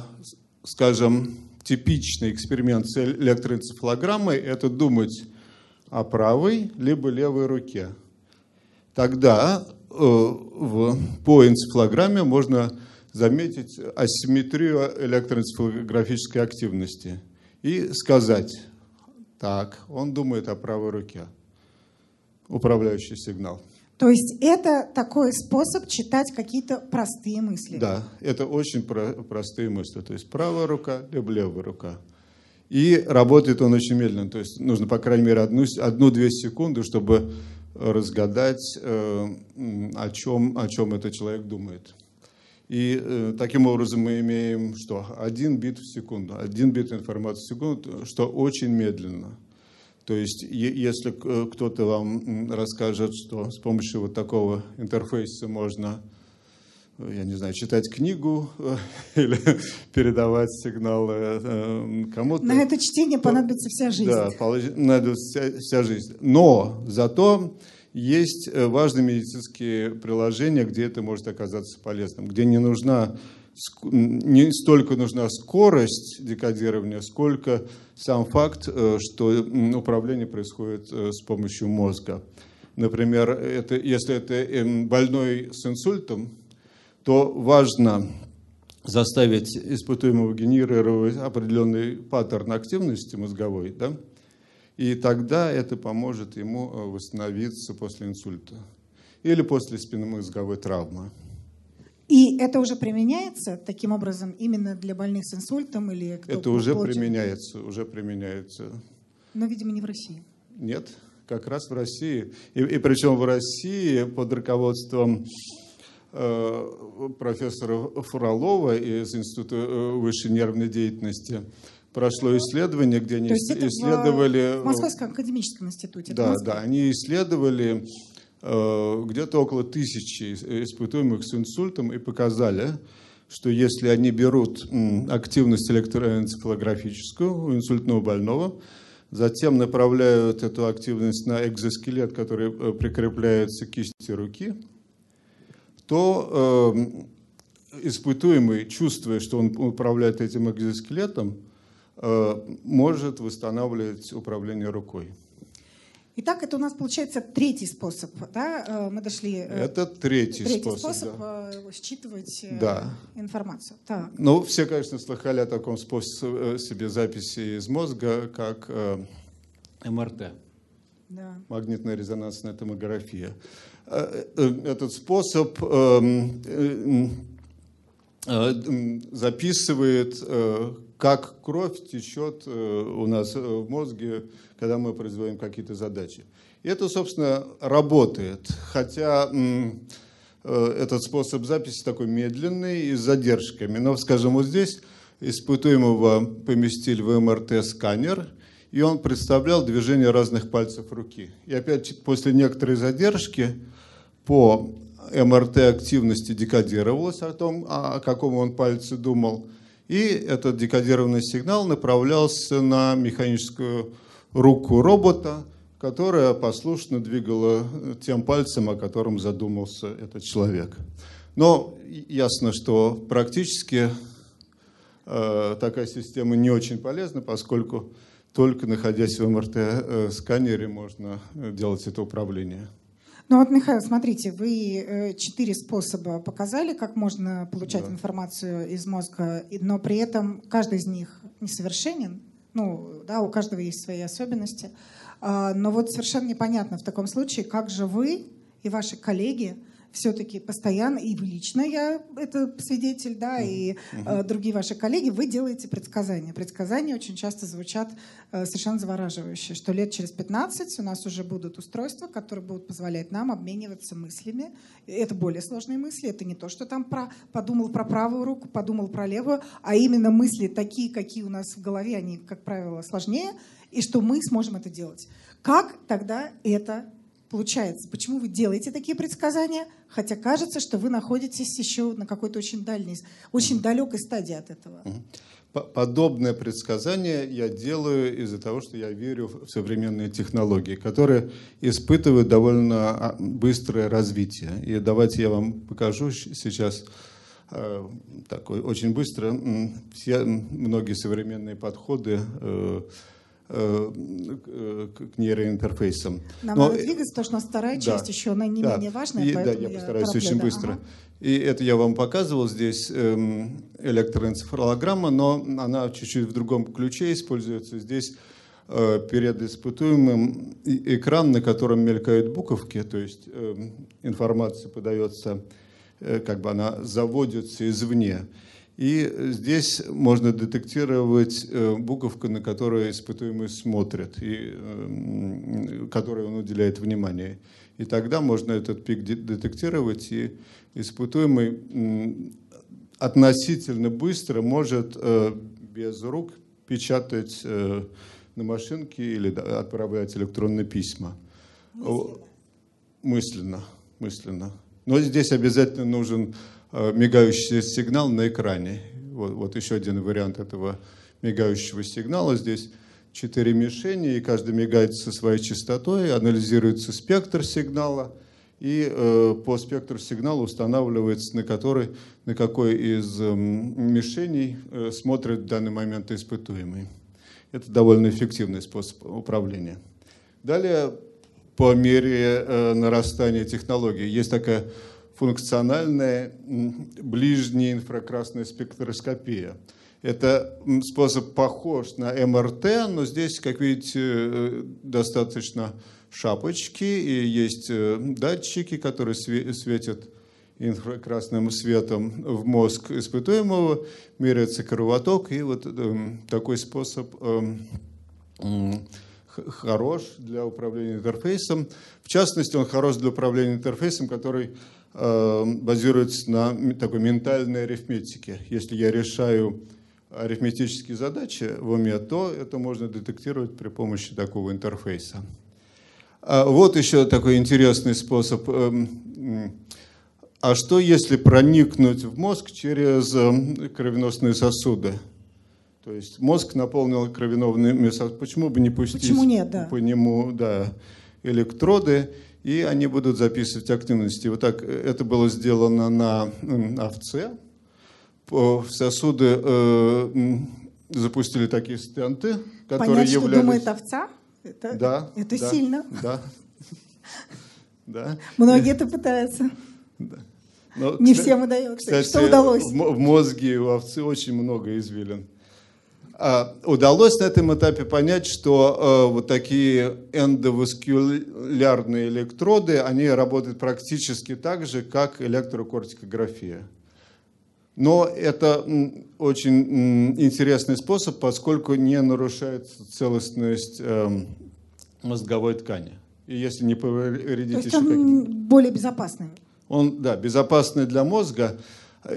скажем, типичный эксперимент с электроэнцефалограммой – это думать о правой либо левой руке. Тогда э, по энцефалограмме можно заметить асимметрию электроэнцефалографической активности и сказать, так, он думает о правой руке, управляющий сигнал. То есть это такой способ читать какие-то простые мысли. Да, это очень про простые мысли. То есть правая рука, либо левая рука. И работает он очень медленно. То есть нужно, по крайней мере, одну-две одну, секунды, чтобы разгадать, э, о, чем, о чем этот человек думает. И э, таким образом мы имеем что? Один бит в секунду. Один бит информации в секунду, что очень медленно. То есть, если кто-то вам расскажет, что с помощью вот такого интерфейса можно, я не знаю, читать книгу <laughs> или передавать сигналы э, кому-то. На это чтение понадобится вся жизнь. Да, понадобится вся, вся жизнь. Но зато есть э, важные медицинские приложения, где это может оказаться полезным, где не нужна не столько нужна скорость декодирования, сколько сам факт, э, что управление происходит э, с помощью мозга. Например, это, если это эм, больной с инсультом, то важно заставить испытуемого генерировать определенный паттерн активности мозговой, да? И тогда это поможет ему э, восстановиться после инсульта или после спинномозговой травмы. И это уже применяется таким образом именно для больных с инсультом или кто Это уже получил... применяется, уже применяется. Но, видимо, не в России. Нет, как раз в России. И, и причем в России под руководством э, профессора Фролова из Института э, высшей нервной деятельности прошло исследование, где они исследовали... В, Московском академическом институте. Да, да, они исследовали Э, где-то около тысячи испытуемых с инсультом и показали, что если они берут активность электроэнцефалографическую у инсультного больного, затем направляют эту активность на экзоскелет, который э, прикрепляется к кисти руки, то э, испытуемый, чувствуя, что он управляет этим экзоскелетом, может восстанавливать управление рукой. Итак, это у нас получается третий способ, да? Э, мы дошли. Э, это третий, третий способ, способ да. Э, считывать да. информацию. Так. Ну, все, конечно, слыхали о таком способе записи из мозга, как МРТ. Да. Магнитная резонансная томография. Этот способ эм, записывает, как кровь течет у нас в мозге когда мы производим какие-то задачи. И это, собственно, работает, хотя э, этот способ записи такой медленный и с задержками. Но, скажем, вот здесь испытуемого поместили в МРТ-сканер, и он представлял движение разных пальцев руки. И опять после некоторой задержки по МРТ активности декодировалось о том, о каком он пальце думал, и этот декодированный сигнал направлялся на механическую руку робота, которая послушно двигала тем пальцем, о котором задумался этот человек. Но ясно, что практически э, такая система не очень полезна, поскольку только находясь в МРТ-сканере можно делать это управление. Ну вот, Михаил, смотрите, вы э, четыре способа показали, как можно получать да. информацию из мозга, но при этом каждый из них несовершенен. Ну, да, у каждого есть свои особенности. А, но вот совершенно непонятно в таком случае, как же вы и ваши коллеги все-таки постоянно, и вы лично, я это свидетель, да, и uh-huh. другие ваши коллеги, вы делаете предсказания. Предсказания очень часто звучат э, совершенно завораживающе, что лет через 15 у нас уже будут устройства, которые будут позволять нам обмениваться мыслями. Это более сложные мысли, это не то, что там про, подумал про правую руку, подумал про левую, а именно мысли такие, какие у нас в голове, они, как правило, сложнее, и что мы сможем это делать. Как тогда это получается? Почему вы делаете такие предсказания, хотя кажется, что вы находитесь еще на какой-то очень дальней, очень далекой стадии от этого? Подобное предсказание я делаю из-за того, что я верю в современные технологии, которые испытывают довольно а, быстрое развитие. И давайте я вам покажу сейчас такой очень быстро. Все, многие современные подходы к нейроинтерфейсам. Нам Но, надо двигаться, потому что у нас вторая да, часть еще, она не да, менее важная. И, да, я постараюсь очень да, быстро. Ага. И это я вам показывал здесь эм, электроэнцефалограмма, но она чуть-чуть в другом ключе используется. Здесь э, перед испытуемым экран, на котором мелькают буковки, то есть эм, информация подается, э, как бы она заводится извне. И здесь можно детектировать э, буковку, на которую испытуемый смотрит, и эм, которой он уделяет внимание. И тогда можно этот пик детектировать и испытуемый относительно быстро может э, без рук печатать э, на машинке или отправлять электронные письма. Мысленно. Мысленно. мысленно. Но здесь обязательно нужен мигающий сигнал на экране. Вот, вот еще один вариант этого мигающего сигнала. Здесь четыре мишени, и каждый мигает со своей частотой, анализируется спектр сигнала – и э, по спектру сигнала устанавливается, на, который, на какой из э, мишеней э, смотрит в данный момент испытуемый. Это довольно эффективный способ управления. Далее, по мере э, нарастания технологий, есть такая функциональная ближняя инфракрасная спектроскопия. Это способ похож на МРТ, но здесь, как видите, э, достаточно шапочки, и есть э, датчики, которые светят инфракрасным светом в мозг испытуемого, меряется кровоток, и вот э, такой способ хорош для управления интерфейсом. В частности, он хорош для управления интерфейсом, который базируется на такой ментальной арифметике. Если я решаю арифметические задачи в уме, то это можно детектировать при помощи такого интерфейса. А вот еще такой интересный способ. Эм, а что, если проникнуть в мозг через эм, кровеносные сосуды? То есть мозг наполнил кровеносными сосудами. Почему бы не пустить Почему нет, да. по нему да, электроды, и они будут записывать активности. Вот так э, это было сделано на овце. В сосуды э, запустили такие стенты, которые Понять, являлись... что думает овца? Это, да, это да, сильно. Да. <laughs> да. Многие это пытаются. Да. Но, Не всем удается. Кстати, Что удалось? В мозге у овцы очень много извилин. А, удалось на этом этапе понять, что э, вот такие эндоваскулярные электроды, они работают практически так же, как электрокортикография. Но это очень интересный способ, поскольку не нарушает целостность эм, мозговой ткани. И если не повредить То есть он более безопасный? Он, да, безопасный для мозга.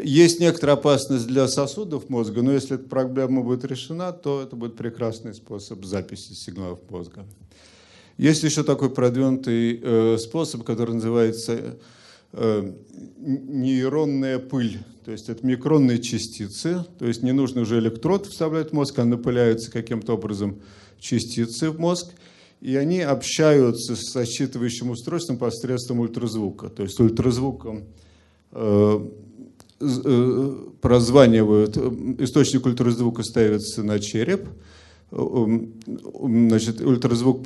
Есть некоторая опасность для сосудов мозга, но если эта проблема будет решена, то это будет прекрасный способ записи сигналов мозга. Есть еще такой продвинутый э, способ, который называется э, нейронная пыль. То есть это микронные частицы, то есть не нужно уже электрод вставлять в мозг, а напыляются каким-то образом частицы в мозк, и они общаются с считывающим устройством посредством ультразвука. То есть ультразвуком э, прозванивают, источник ультразвука ставится на череп, значит, ультразвук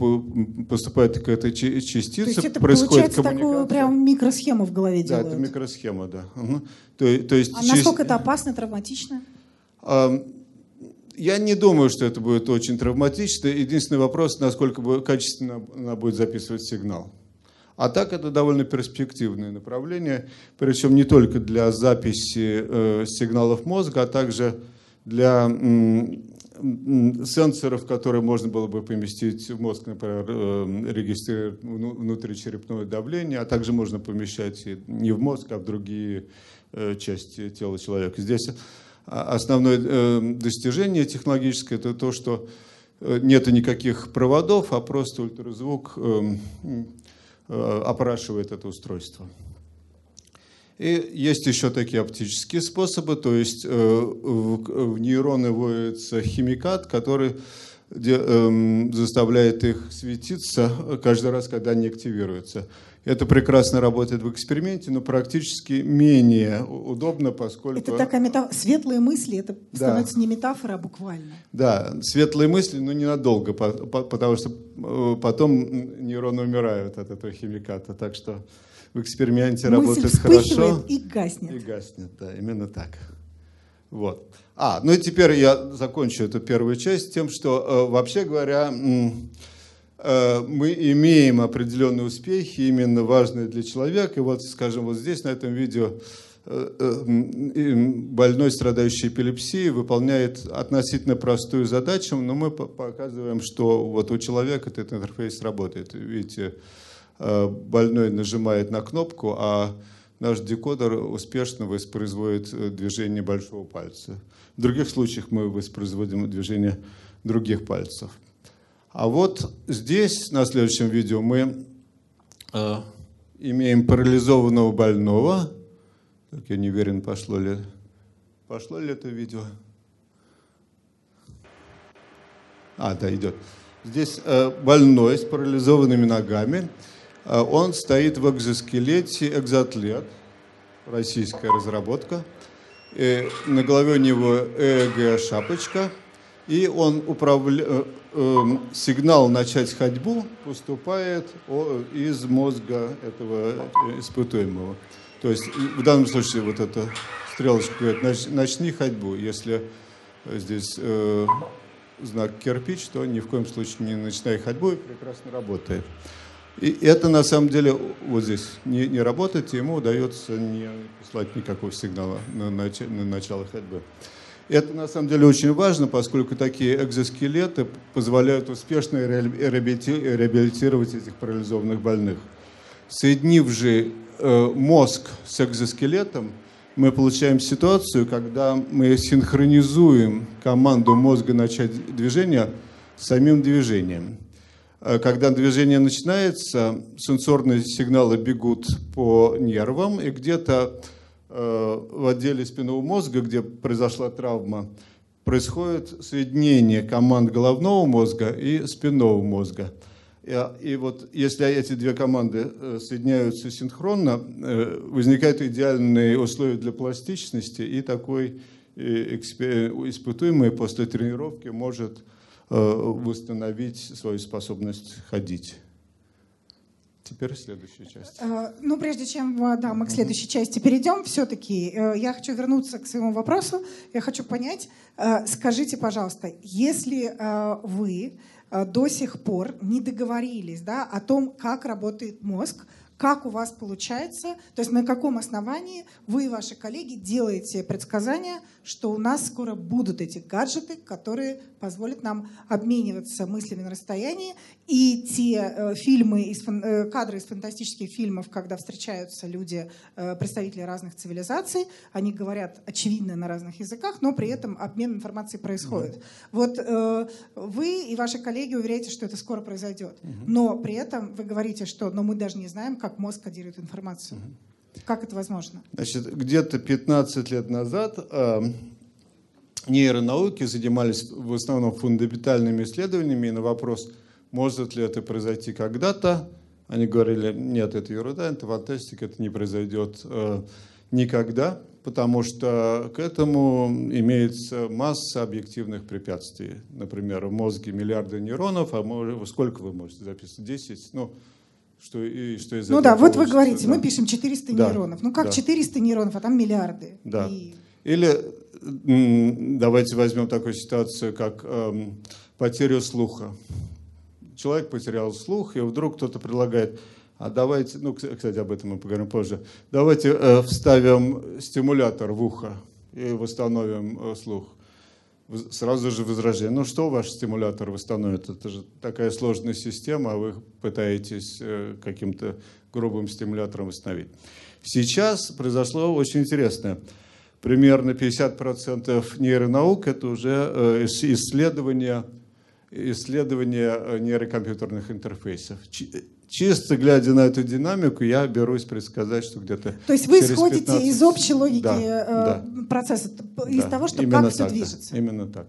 поступает к этой частице, то есть это происходит получается такую прям микросхему в голове делают? Да, это микросхема, да. Угу. То, то есть а через... насколько это опасно, травматично? Я не думаю, что это будет очень травматично. Единственный вопрос, насколько качественно она будет записывать сигнал. А так это довольно перспективное направление, причем не только для записи э, сигналов мозга, а также для сенсоров, которые можно было бы поместить в мозг, например, э, регистрировать внутричерепное давление, а также можно помещать не в мозг, а в другие э, части тела человека. Здесь основное достижение технологическое – это то, что нет никаких проводов, а просто ультразвук опрашивает это устройство. И есть еще такие оптические способы, то есть э, в нейроны вводится химикат, который эм, заставляет их светиться каждый раз, когда они активируются. Это прекрасно работает в эксперименте, но практически менее удобно, поскольку... Это такая метафора. Светлые мысли, это да. становится не метафора, а буквально. Да, светлые мысли, но ненадолго, потому что э, потом нейроны умирают от этого химиката. Так что в эксперименте Мысль работает хорошо. и гаснет. И гаснет, да, именно так. Вот. А, ну и теперь я закончу эту первую часть тем, что, э, вообще говоря, мы имеем определенные успехи, именно важные для человека. И вот, скажем, вот здесь, на этом видео, э, больной, страдающий эпилепсией, выполняет относительно простую задачу, но мы показываем, что вот у человека этот интерфейс работает. Видите, больной нажимает на кнопку, а наш декодер успешно воспроизводит движение большого пальца. В других случаях мы воспроизводим движение других пальцев. А вот здесь, на следующем видео, мы э, имеем парализованного больного. Так, я не уверен, пошло ли, пошло ли это видео. А, да, идет. Здесь э, больной с парализованными ногами. Э, он стоит в экзоскелете экзоатлет, российская разработка. И на голове у него ЭЭГ-шапочка – и он управля... Э, эм, сигнал начать ходьбу поступает из мозга этого испытуемого. То есть в данном случае вот эта стрелочка говорит, начни ходьбу. Если здесь э, знак кирпич, то ни в коем случае не начинай ходьбу, и прекрасно работает. И это на самом деле вот здесь не, не работает, и ему удается не послать никакого сигнала на, нач... на начало ходьбы. Это на самом деле очень важно, поскольку такие экзоскелеты позволяют успешно реабилитировать этих парализованных больных. Соединив же э, мозг с экзоскелетом, мы получаем ситуацию, когда мы синхронизуем команду мозга начать движение с самим движением. Э, когда движение начинается, сенсорные сигналы бегут по нервам, и где-то в отделе спинного мозга, где произошла травма, происходит соединение команд головного мозга и спинного мозга. И, и вот если эти две команды э, соединяются синхронно, э, возникают идеальные условия для пластичности, и такой испытуемый после тренировки может восстановить свою способность ходить. Теперь следующая часть. Э, ну, прежде чем э, да, мы к следующей части перейдем, все-таки э, я хочу вернуться к своему вопросу. Я хочу понять, скажите, пожалуйста, если вы до сих пор не договорились да, о том, как работает мозг, как у вас получается, то есть на каком основании вы и ваши коллеги делаете предсказания, что у нас скоро будут эти гаджеты, которые позволят нам обмениваться мыслями на расстоянии, и те э, фильмы, из, э, кадры из фантастических фильмов, когда встречаются люди, э, представители разных цивилизаций, они говорят очевидно на разных языках, но при этом обмен информацией происходит. Mm-hmm. Вот э, вы и ваши коллеги уверяете, что это скоро произойдет, mm-hmm. но при этом вы говорите, что но мы даже не знаем, как мозг кодирует информацию. Как это возможно? Значит, где-то 15 лет назад э, нейронауки занимались в основном фундаментальными исследованиями на вопрос – может ли это произойти когда-то? Они говорили, нет, это ерунда, это фантастика, это не произойдет э, никогда, потому что к этому имеется масса объективных препятствий. Например, в мозге миллиарды нейронов, а сколько вы можете записывать? 10? Ну, что, и, что из ну да, вот вы говорите, да. мы пишем 400 да. нейронов. Ну как да. 400 нейронов, а там миллиарды. Да. И... Или давайте возьмем такую ситуацию, как эм, потерю слуха человек потерял слух, и вдруг кто-то предлагает, а давайте, ну, кстати, об этом мы поговорим позже, давайте э, вставим стимулятор в ухо и восстановим э, слух. Сразу же возражение. Ну что ваш стимулятор восстановит? Это же такая сложная система, а вы пытаетесь э, каким-то грубым стимулятором восстановить. Сейчас произошло очень интересное. Примерно 50% нейронаук – это уже э, исследования исследования э, нейрокомпьютерных интерфейсов. Чисто глядя на эту динамику, я берусь предсказать, что где-то То есть вы исходите 15... из общей логики да, э, да, процесса, из да, того, что как так, все движется. Да, именно так.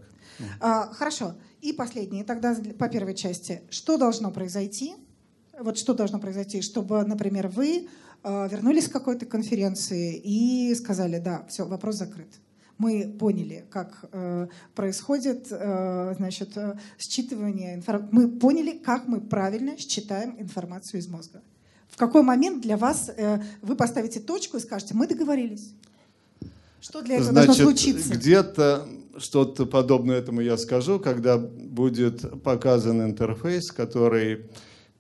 А, хорошо. И последнее, тогда по первой части. Что должно произойти, Вот что должно произойти, чтобы, например, вы э, вернулись с какой-то конференции и сказали, да, все, вопрос закрыт. Мы поняли, как э, происходит э, значит, э, считывание информации. Мы поняли, как мы правильно считаем информацию из мозга. В какой момент для вас э, вы поставите точку и скажете, мы договорились? Что для этого Значит, должно случиться? Где-то что-то подобное этому я скажу, когда будет показан интерфейс, который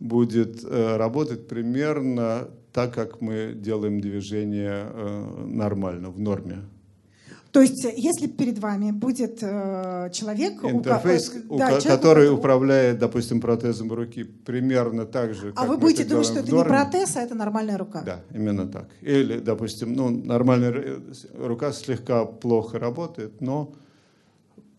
будет э, работать примерно так, как мы делаем движение э, нормально, в норме. То есть, если перед вами будет э, человек, Интерфейс, э, у да, человек, который управляет, допустим, протезом руки примерно так же, а вы будете думать, что это не протез, а это нормальная рука. Да, именно так. Или, допустим, ну, нормальная ру- рука слегка плохо работает, но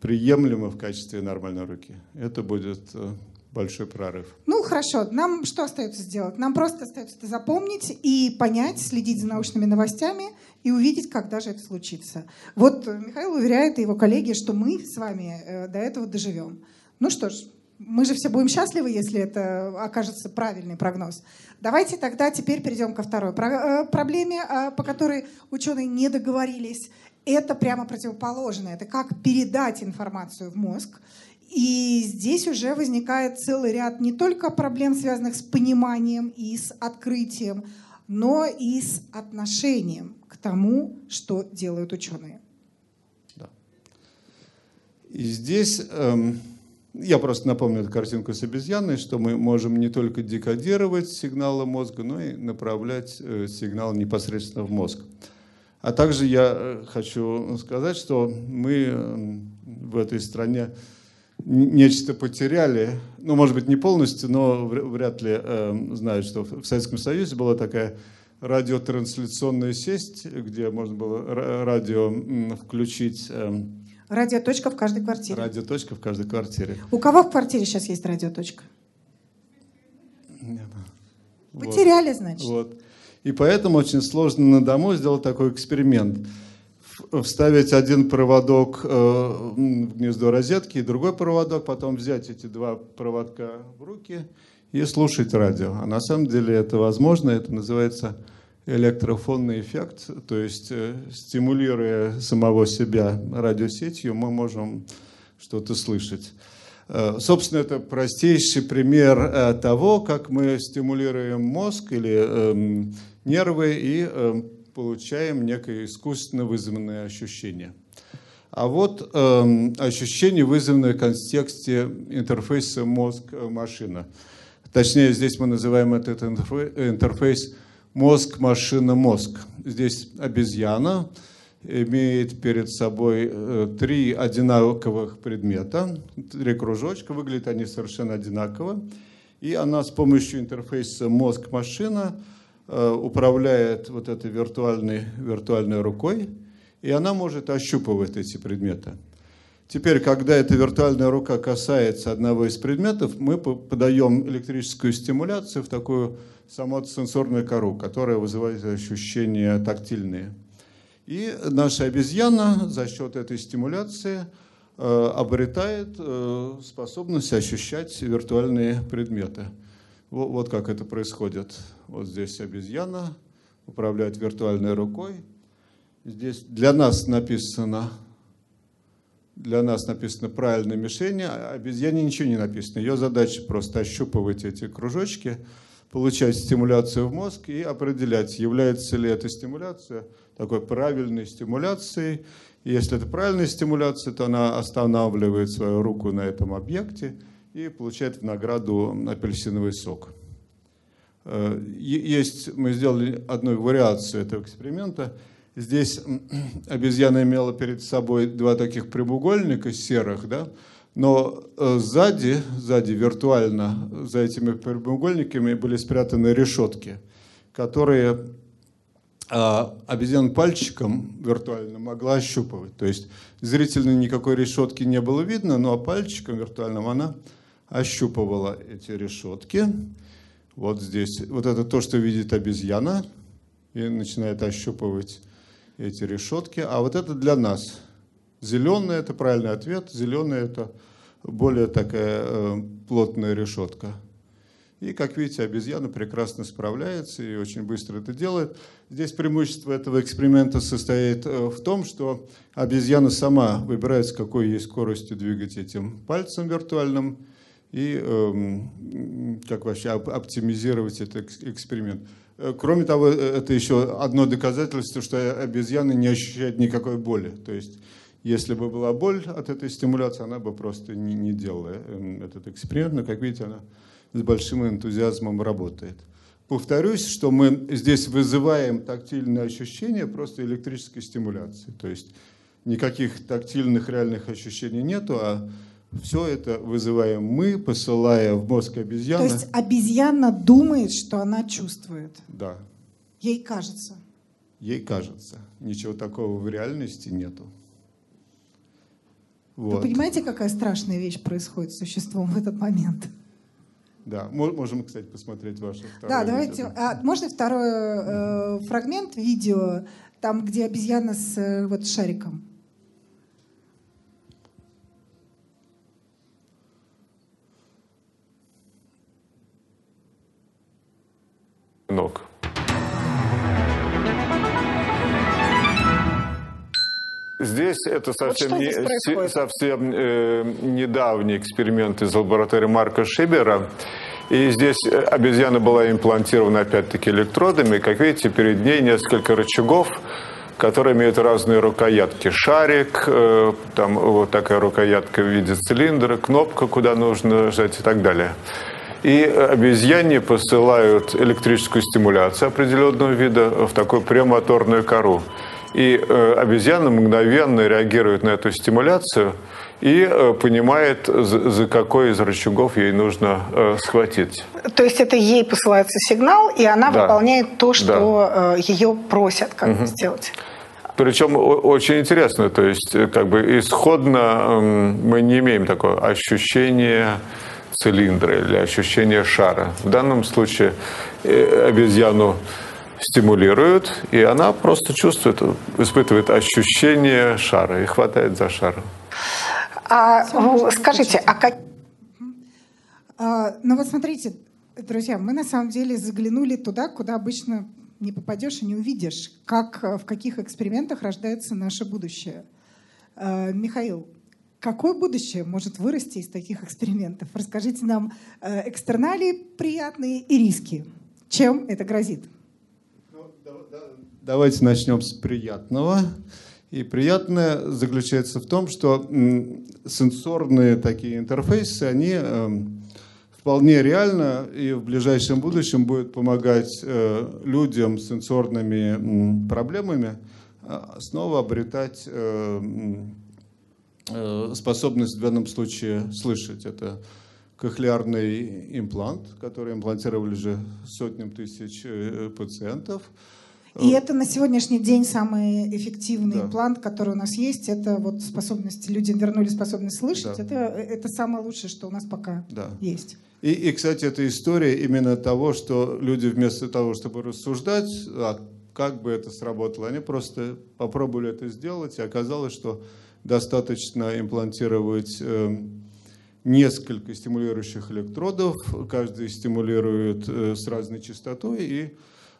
приемлемо в качестве нормальной руки. Это будет э, большой прорыв. Ну хорошо, нам что остается сделать? Нам просто остается это запомнить и понять, следить за научными новостями и увидеть, когда же это случится. Вот э, Михаил уверяет и его коллеги, что мы с вами э, до этого доживем. Ну что ж, мы же все будем счастливы, если это окажется правильный прогноз. Давайте тогда теперь перейдем ко второй э, проблеме, э, по которой ученые не договорились. Это прямо противоположное. Это как передать информацию в мозг. И здесь уже возникает целый ряд не только проблем, связанных с пониманием и с открытием, но и с отношением к тому, что делают ученые. И здесь эм, я просто напомню эту картинку с обезьяной, что мы можем не только декодировать сигналы мозга, но и направлять э, сигнал непосредственно в мозг. А также я э, хочу сказать, что мы э, в этой стране нечто потеряли, ну, может быть, не полностью, но вр- вряд ли э, знают, что в Советском Союзе была такая радиотрансляционная сеть, где можно было ра- радио включить, эм, Радиоточка в каждой квартире. радиоточка в каждой квартире. У кого в квартире сейчас есть радиоточка? Вот. Потеряли, значит. Вот. И поэтому очень сложно на дому сделать такой эксперимент. В- Вставить один проводок э, в гнездо розетки и другой проводок, потом взять эти два проводка в руки и слушать радио. А на самом деле это возможно, это называется электрофонный эффект, то есть э, стимулируя самого себя радиосетью, мы можем что-то слышать. Э, Собственно, это простейший пример э, того, как мы стимулируем мозг или эм, нервы и эм, получаем некое искусственно вызванное ощущение. А вот эм, ощущение, вызванное в контексте интерфейса мозг-машина. Точнее, здесь мы называем этот интерфе- интерфейс мозг-машина-мозг. Здесь обезьяна имеет перед собой э, три одинаковых предмета, три кружочка, выглядят они совершенно одинаково. И она с помощью интерфейса мозг-машина э, управляет вот этой виртуальной, виртуальной рукой, и она может ощупывать эти предметы. Теперь, когда эта виртуальная рука касается одного из предметов, мы по- подаем электрическую стимуляцию в такую самосенсорную кору, которая вызывает ощущения тактильные. И наша обезьяна за счет этой стимуляции э, обретает э, способность ощущать виртуальные предметы. Во- Вот, как это происходит. Вот здесь обезьяна управляет виртуальной рукой. Здесь для нас написано для нас написано правильное мишень, а обезьяне ничего не написано. Ее задача просто ощупывать эти кружочки, получать стимуляцию в мозг и определять, является ли эта стимуляция такой правильной стимуляцией. И если это правильная стимуляция, то она останавливает свою руку на этом объекте и получает в награду апельсиновый сок. Э, Есть, мы сделали одну вариацию этого эксперимента. Здесь <clears throat> обезьяна имела перед собой два таких прямоугольника серых, да, но э, сзади, сзади виртуально за этими прямоугольниками были спрятаны решетки, которые а, обезьяна пальчиком виртуально могла ощупывать. То есть зрительно никакой решетки не было видно, но пальчиком виртуальным она ощупывала эти решетки. Вот здесь, вот это то, что видит обезьяна, и начинает ощупывать эти решетки. А вот это для нас. Зеленый – это правильный ответ, зеленый – это более такая э, плотная решетка. И, как видите, обезьяна прекрасно справляется и очень быстро это делает. Здесь преимущество этого эксперимента состоит э, в том, что обезьяна сама выбирает, с какой ей скоростью двигать этим пальцем виртуальным и эм, как вообще оптимизировать этот эксперимент. Э, кроме того, э, это еще одно доказательство, что обезьяна не ощущает никакой боли. То есть, если бы была боль от этой стимуляции, она бы просто не, не делала эм, этот эксперимент. Но, как видите, она с большим энтузиазмом работает. Повторюсь, что мы здесь вызываем тактильные ощущения просто электрической стимуляции. То есть никаких тактильных реальных ощущений нету, а все это вызываем мы, посылая в мозг обезьяны. То есть обезьяна думает, что она чувствует? Да. Ей кажется? Ей кажется. Ничего такого в реальности нету. Вот. Вы понимаете, какая страшная вещь происходит с существом в этот момент? Да, можем, кстати, посмотреть ваше второе. Да, давайте. А, можно второй э, фрагмент видео, там, где обезьяна с э, вот шариком? Здесь это совсем, вот не, совсем э, недавний эксперимент из лаборатории Марка Шибера. И здесь э, обезьяна была имплантирована опять-таки электродами. Как видите, перед ней несколько рычагов, которые имеют разные рукоятки. Шарик, э, там вот такая рукоятка в виде цилиндра, кнопка, куда нужно нажать и так далее. И обезьяне посылают электрическую стимуляцию определенного вида в такую премоторную кору. И э, обезьяна мгновенно реагирует на эту стимуляцию и э, понимает, за, за какой из рычагов ей нужно э, схватить. То есть это ей посылается сигнал, и она да. выполняет то, что да. э, ее просят как угу. сделать. Причем очень интересно, то есть э, как бы исходно мы не имеем такого ощущения цилиндра или ощущения шара. В данном случае э, обезьяну стимулируют, и она просто чувствует, испытывает ощущение шара и хватает за шар. А, скажите, а как... А, ну вот смотрите, друзья, мы на самом деле заглянули туда, куда обычно не попадешь и не увидишь, как, в каких экспериментах рождается наше будущее. А, Михаил, какое будущее может вырасти из таких экспериментов? Расскажите нам э, экстерналии приятные и риски. Чем это грозит? Давайте начнем с приятного. И приятное заключается в том, что сенсорные такие интерфейсы, они эм, вполне реально и в ближайшем будущем будут помогать э, людям с сенсорными проблемами э, снова обретать э, способность в данном случае слышать. Это кохлеарный имплант, который имплантировали уже сотням тысяч пациентов – и это на сегодняшний день самый эффективный да. план, который у нас есть. Это вот способность, люди вернули способность слышать. Да. Это, это самое лучшее, что у нас пока да. есть. И, и, кстати, это история именно того, что люди вместо того, чтобы рассуждать, а как бы это сработало, они просто попробовали это сделать, и оказалось, что достаточно имплантировать э, несколько стимулирующих электродов, каждый стимулирует э, с разной частотой, и Э,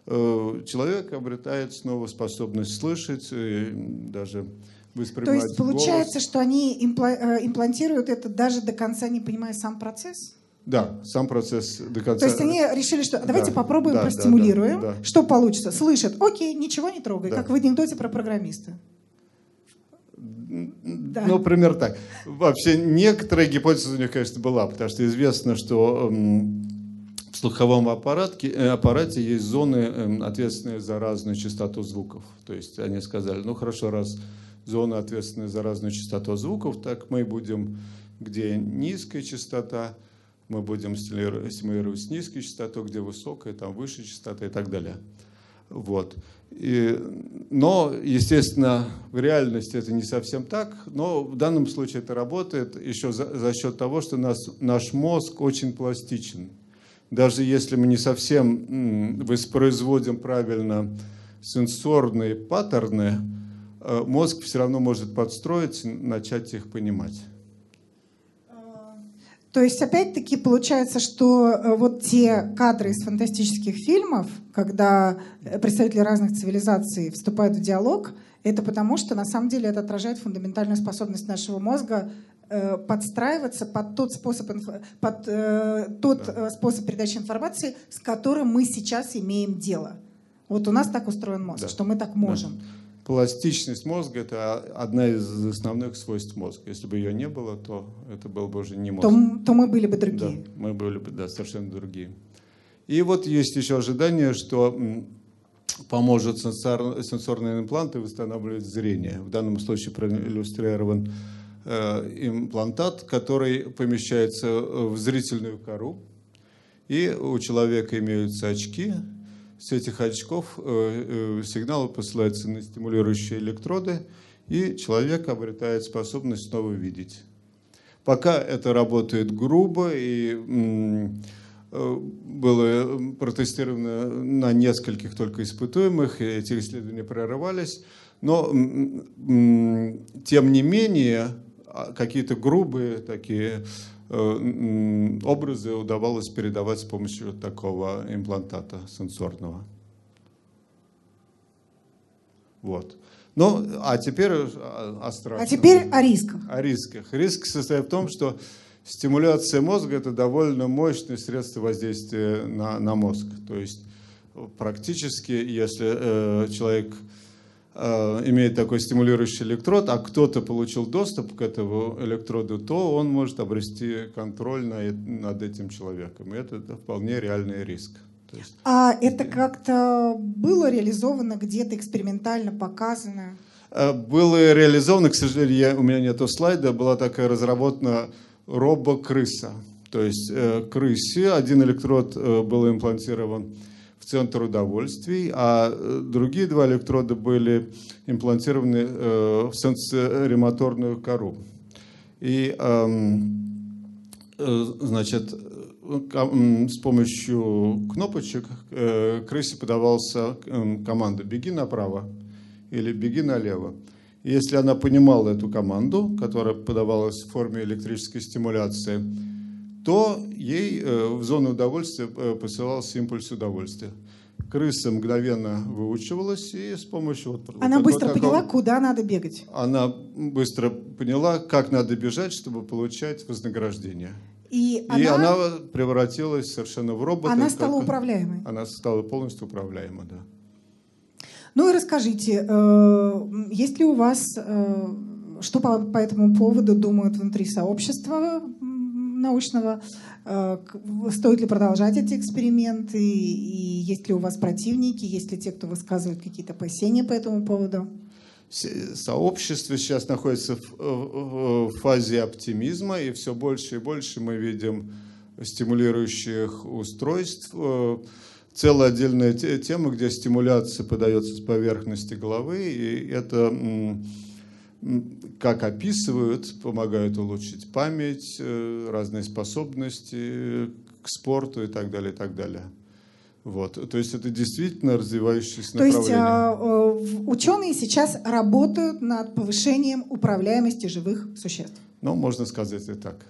человек обретает снова способность слышать, и даже воспринимать То есть получается, голос. что они э, имплантируют это даже до конца не понимая сам процесс? Да, сам процесс до конца. То есть они решили, что давайте да, попробуем, да, простимулируем, да, да, да. что получится. Слышат, окей, ничего не трогай, да. как в анекдоте про программиста. Да. Ну, пример так. Вообще, некоторая гипотеза у них, конечно, была, потому что известно, что в слуховом аппаратке, э, аппарате есть зоны, эм, ответственные за разную частоту звуков. То есть они сказали, ну хорошо, раз зоны ответственные за разную частоту звуков, так мы будем, где низкая частота, мы будем стимулировать с низкой частотой, где высокая, там выше частота и так далее. Вот. И, но, естественно, в реальности это не совсем так, но в данном случае это работает еще за, за счет того, что нас, наш мозг очень пластичен даже если мы не совсем воспроизводим правильно сенсорные паттерны, э, мозг все равно может подстроиться, начать их понимать. То есть, опять-таки, получается, что э, вот те кадры из фантастических фильмов, когда э, представители разных цивилизаций вступают в диалог, это потому, что на самом деле это отражает фундаментальную способность нашего мозга подстраиваться под тот способ, под тот да. способ передачи информации, с которым мы сейчас имеем дело. Вот у нас так устроен мозг, да. что мы так можем. Да пластичность мозга – это одна из основных свойств мозга. Если бы ее не было, то это был бы уже не мозг. То, то мы были бы другие. Да, мы были бы да, совершенно другие. И вот есть еще ожидание, что поможет сенсор, сенсорные импланты восстанавливать зрение. В данном случае проиллюстрирован э, имплантат, который помещается в зрительную кору. И у человека имеются очки, с этих очков э, э, сигналы посылаются на стимулирующие электроды, и человек обретает способность снова видеть. Пока это работает грубо и э, было протестировано на нескольких только испытуемых, и эти исследования прорывались, но тем не менее какие-то грубые такие Э, образы удавалось передавать с помощью такого имплантата сенсорного. Вот. Ну, а теперь о страхах. А теперь о рисках. О рисках. Риск состоит в том, что стимуляция мозга – это довольно мощное средство воздействия на, на мозг. То есть практически, если э, человек Э, имеет такой стимулирующий электрод, а кто-то получил доступ к этому электроду, то он может обрести контроль над этим человеком. И это вполне реальный риск. есть, а это как-то было реализовано где-то экспериментально показано? Э, было реализовано, к сожалению, я, у меня нету слайда, была такая разработана робокрыса. То есть э, крысе один электрод был имплантирован центр удовольствий, а э, другие два электрода были имплантированы э, в сенсоримоторную кору. И, эм, э, значит, с помощью кнопочек крысе подавался эм, команда «беги направо» или «беги налево». Если она понимала эту команду, которая подавалась в форме электрической стимуляции, то ей э, в зону удовольствия э, посылался импульс удовольствия. Крыса мгновенно выучивалась и с помощью... Вот, она вот быстро такого, поняла, куда надо бегать. Она быстро поняла, как надо бежать, чтобы получать вознаграждение. И, и она, она превратилась совершенно в робота. Она стала управляемой. Она стала полностью управляемой, да. Ну и расскажите, э, есть ли у вас, что по, по этому поводу думают внутри сообщества научного. Э, стоит ли продолжать эти эксперименты? И есть ли у вас противники? Есть ли те, кто высказывает какие-то опасения по этому поводу? Сообщество сейчас находится в фазе оптимизма, и все больше и больше мы видим стимулирующих устройств. Э, целая отдельная тема, где стимуляция подается с поверхности головы, и это как описывают, помогают улучшить память, э, разные способности к спорту и так далее, и так далее. Вот. То есть это действительно развивающееся То направление. То есть ученые сейчас работают над повышением управляемости живых существ? Ну, можно сказать и так.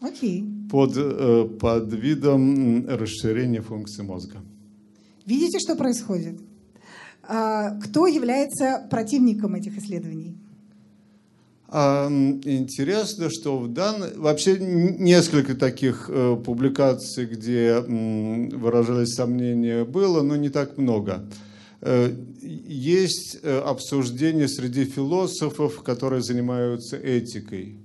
Окей. Под, э, под видом расширения функций мозга. Видите, что происходит? А, кто является противником этих исследований? А, интересно, что в данной... Вообще несколько таких э, публикаций, где выражались сомнения, было, но не так много. Э, есть э, обсуждение среди философов, которые занимаются этикой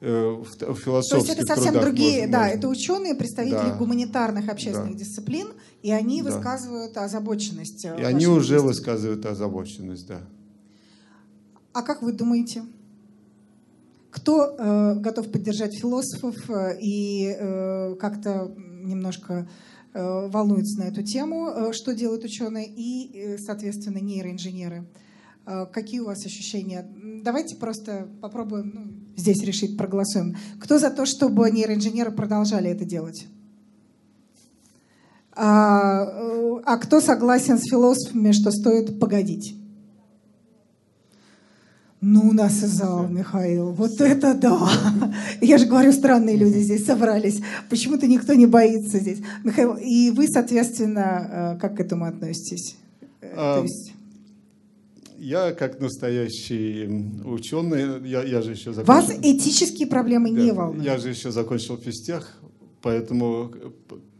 в философских То есть это совсем трудах другие, можно, да, можно. это ученые, представители да. гуманитарных общественных да. дисциплин, и они да. высказывают озабоченность. И они уже высказывают озабоченность, да. А как вы думаете? Кто э, готов поддержать философов э, и э, как-то немножко э, волнуется на эту тему, э, что делают ученые и, э, соответственно, нейроинженеры? Какие у вас ощущения? Давайте просто попробуем ну, здесь решить, проголосуем. Кто за то, чтобы нейроинженеры продолжали это делать? А, а кто согласен с философами, что стоит погодить? Ну, нас и зал, Михаил. Вот это да! Я же говорю, странные люди здесь собрались. Почему-то никто не боится здесь. Михаил, и вы, соответственно, э, как к этому относитесь? А, То есть... Я как настоящий ученый, я, я же еще закончил... Вас этические проблемы да, не волнуют? Я же еще закончил физтех, поэтому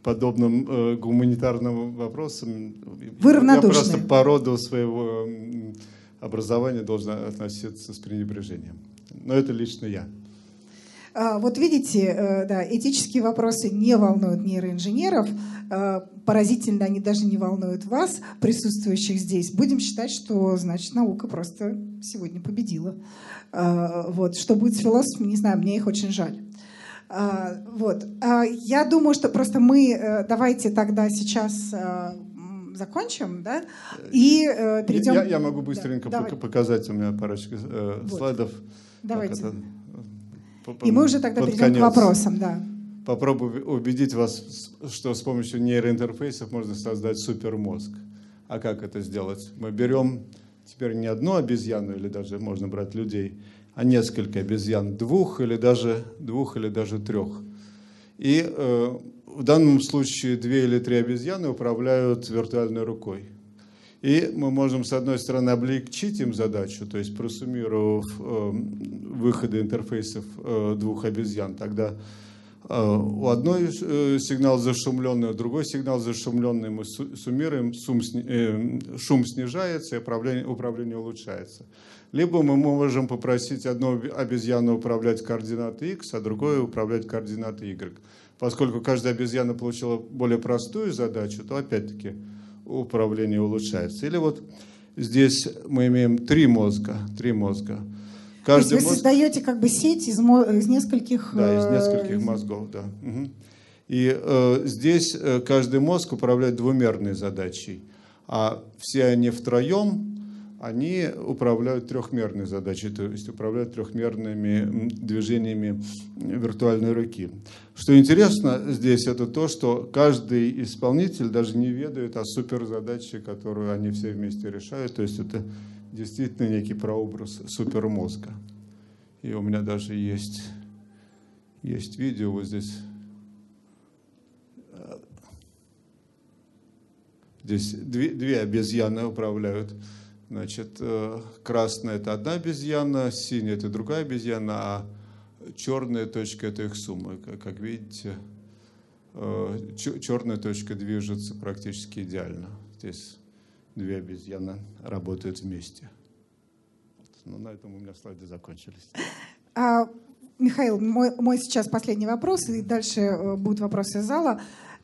подобным э, гуманитарным вопросам Вы равнодушны. я просто по роду своего образование должно относиться с пренебрежением. Но это лично я. А, вот видите, э, да, этические вопросы не волнуют нейроинженеров. А, поразительно, они даже не волнуют вас, присутствующих здесь. Будем считать, что, значит, наука просто сегодня победила. А, вот. Что будет с философами, не знаю, мне их очень жаль. Вот. Я думаю, что просто мы э, давайте тогда сейчас закончим, да, и э, перейдем... Я, я могу быстренько да, показать, у меня парочка э, вот. слайдов. Давайте. Это, по, и мы уже тогда перейдем конец. к вопросам, да. Попробую убедить вас, что с помощью нейроинтерфейсов можно создать супермозг. А как это сделать? Мы берем теперь не одну обезьяну, или даже можно брать людей, а несколько обезьян, двух или даже, двух или даже трех. И э, в данном случае две или три обезьяны управляют виртуальной рукой. И мы можем, с одной стороны, облегчить им задачу, то есть просуммировав э, выходы интерфейсов э, двух обезьян, тогда э, у одной э, сигнал зашумленный, у другой сигнал зашумленный, мы суммируем, сум, э, шум снижается и управление, управление улучшается. Либо мы можем попросить одну обезьяну управлять координатой x, а другую управлять координатой y поскольку каждая обезьяна получила более простую задачу, то опять-таки управление улучшается. Или вот здесь мы имеем три мозга, три мозга. Каждый То есть вы мозг... создаете как бы сеть из, из нескольких... Да, из нескольких э, мозгов, да. Угу. И э, здесь э, каждый мозг управляет двумерной задачей, а все они втроем они управляют трехмерной задачей, то есть управляют трехмерными движениями виртуальной руки. Что интересно здесь, это то, что каждый исполнитель даже не ведает о суперзадаче, которую они все вместе решают. То есть это действительно некий прообраз супермозга. И у меня даже есть, есть видео вот здесь. Здесь две, две обезьяны управляют. Значит, э, красная – это одна обезьяна, синяя – это другая обезьяна, а черная точка – это их сумма. Как видите, э, черная точка движется практически идеально. Здесь две обезьяны работают вместе. Ну, на этом у меня слайды закончились. А, Михаил, мой, мой сейчас последний вопрос, и дальше э, будут вопросы из зала.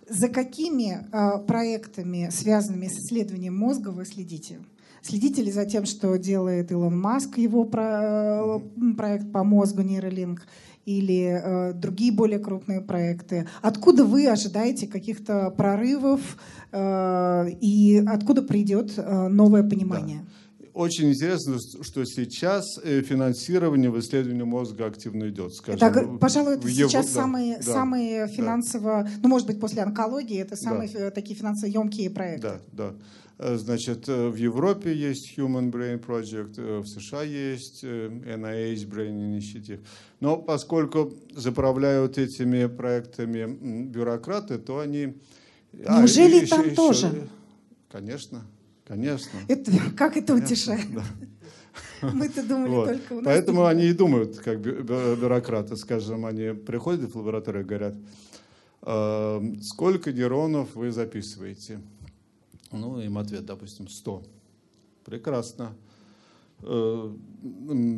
За какими а, проектами, связанными с исследованием мозга, вы следите? Следите ли за тем, что делает Илон Маск, его про, проект по мозгу нейролинк, или э, другие более крупные проекты? Откуда вы ожидаете каких-то прорывов э, и откуда придет э, новое понимание? Да. Очень интересно, что сейчас э, финансирование в исследовании мозга активно идет. Скажем, это, пожалуй, это сейчас да, самые, да, самые финансово, да. ну, может быть, после онкологии, это самые да. такие финансово емкие проекты. Да, да. Э, значит, э, в Европе есть Human Brain Project, э, в США есть NIH Brain Initiative. Но поскольку заправляют этими проектами бюрократы, то они... А, Неужели а, там еще, тоже? Еще, конечно, конечно. Это, <laughs> как это конечно, утешает? Да. <laughs> Мы-то думали вот. только у нас. Поэтому они и думают, как бюрократы, скажем, они приходят в лабораторию и говорят, сколько нейронов вы записываете? Ну, им ответ, допустим, 100. Прекрасно. Э,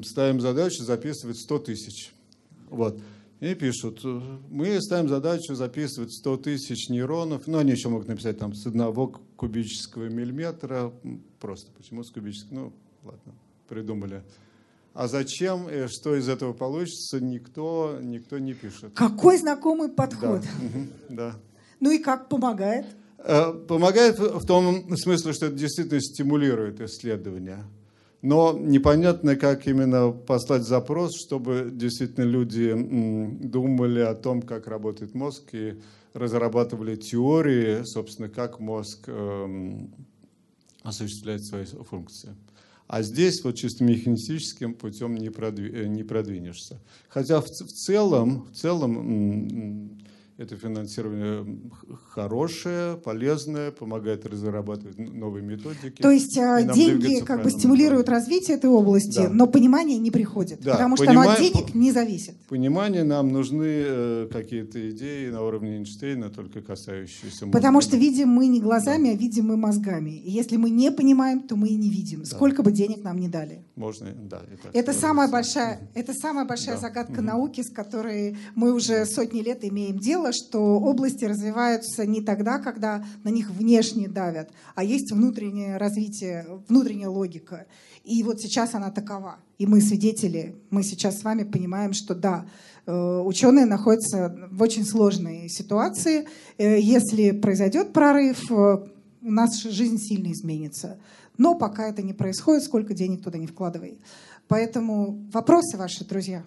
ставим задачу записывать 100 тысяч. Вот. И пишут, мы ставим задачу записывать 100 тысяч нейронов, ну, они еще могут написать там с одного кубического миллиметра, просто почему с кубического, ну, ладно, придумали. А зачем, и что из этого получится, никто, никто не пишет. Какой знакомый подход. Да. да. Ну и как помогает? Э, помогает в том смысле, что это действительно стимулирует исследования. Но непонятно, как именно послать запрос, чтобы действительно люди думали о том, как работает мозг, и разрабатывали теории, собственно, как мозг эм, осуществляет свои функции. А здесь вот чисто механистическим путем не, не продвинешься. Хотя в целом, в целом это финансирование хорошее, полезное, помогает разрабатывать новые методики. То есть а, деньги как бы стимулируют развитие этой области, да. но понимание не приходит, да, потому что понима... оно от денег не зависит. Понимание нам нужны э, какие-то идеи на уровне Эйнштейна, только касающиеся мозга. Потому что видим мы не глазами, да. а видим мы мозгами. И если мы не понимаем, то мы и не видим, да. сколько бы денег нам не дали. Можно, да. Это самая большая, это самая большая да. загадка угу. науки, с которой мы уже сотни лет имеем дело, что области развиваются не тогда, когда на них внешне давят, а есть внутреннее развитие, внутренняя логика. И вот сейчас она такова. И мы свидетели, мы сейчас с вами понимаем, что да, э, ученые находятся в очень сложной ситуации. Э, если произойдет прорыв, э, наша жизнь сильно изменится. Но пока это не происходит, сколько денег туда не вкладывай. Поэтому вопросы ваши, друзья.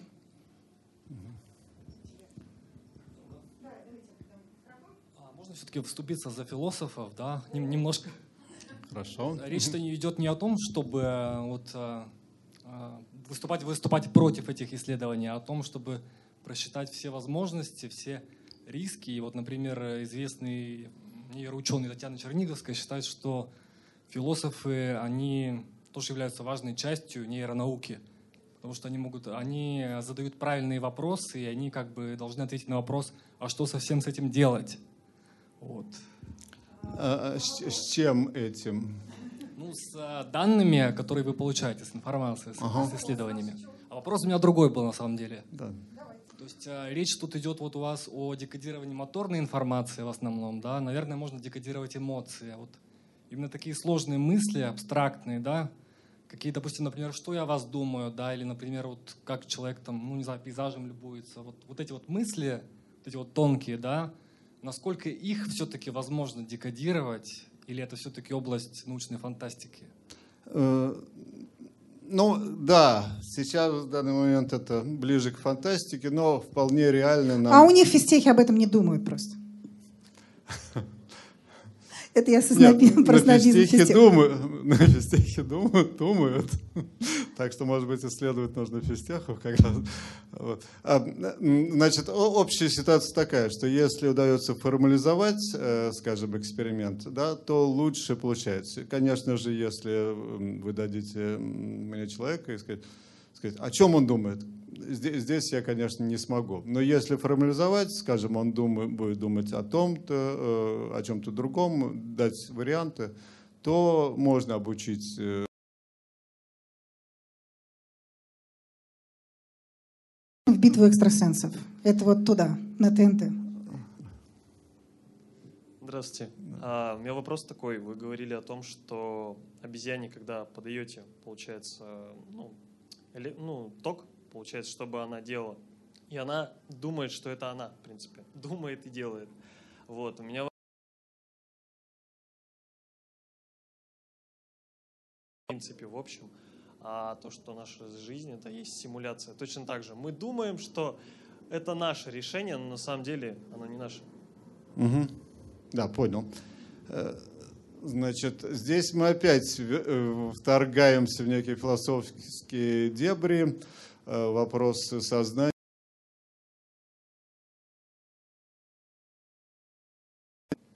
Все-таки вступиться за философов, да, немножко. Хорошо. Речь-то не идет не о том, чтобы э, вот э, э, выступать, выступать против этих исследований, а о том, чтобы просчитать все возможности, все риски. И вот, например, известный нейроученый Татьяна Черниговская считает, что философы, они тоже являются важной частью нейронауки, потому что они могут, они задают правильные вопросы, и они как бы должны ответить на вопрос, а что совсем с этим делать? Вот. А, а с, с чем этим? Ну, с а, данными, которые вы получаете, с информацией, с, ага. с исследованиями. А вопрос у меня другой был на самом деле. Да. То есть а, речь тут идет вот у вас о декодировании моторной информации в основном, да? Наверное, можно декодировать эмоции. Вот именно такие сложные мысли, абстрактные, да? Какие, допустим, например, что я о вас думаю, да? Или, например, вот как человек там, ну, не знаю, пейзажем любуется. Вот, вот эти вот мысли, вот эти вот тонкие, да? Насколько их все-таки возможно декодировать, или это все-таки область научной фантастики? Э, ну, да, сейчас в данный момент это ближе к фантастике, но вполне реально. Нам... А у них физтехи об этом не думают просто. <laughs> Это я со снобизм, <laughs> про снобизм. Думаю, <laughs> на физтехе думают, думают. Так что, может быть, исследовать нужно физтехов как раз. Вот. А, значит, общая ситуация такая, что если удается формализовать, э, скажем, эксперимент, да, то лучше получается. Конечно же, если вы дадите мне человека и сказать, сказать о чем он думает, здесь, здесь я, конечно, не смогу. Но если формализовать, скажем, он думает, будет думать о том-то, э, о чем-то другом, дать варианты, то можно обучить э, в битву экстрасенсов. Это вот туда, на ТНТ. Здравствуйте. А, у меня вопрос такой. Вы говорили о том, что обезьяне, когда подаете, получается, ну, или, ну, ток, получается, чтобы она делала. И она думает, что это она, в принципе. <laughs> Думает и делает. Вот. У меня в принципе, в общем, а то, что наша жизнь это есть симуляция. Точно так же. Мы думаем, что это наше решение, но на самом деле оно не наше. Угу. Да, понял. Э, значит, здесь мы опять э, вторгаемся в некие философские дебри. Э, вопрос сознания.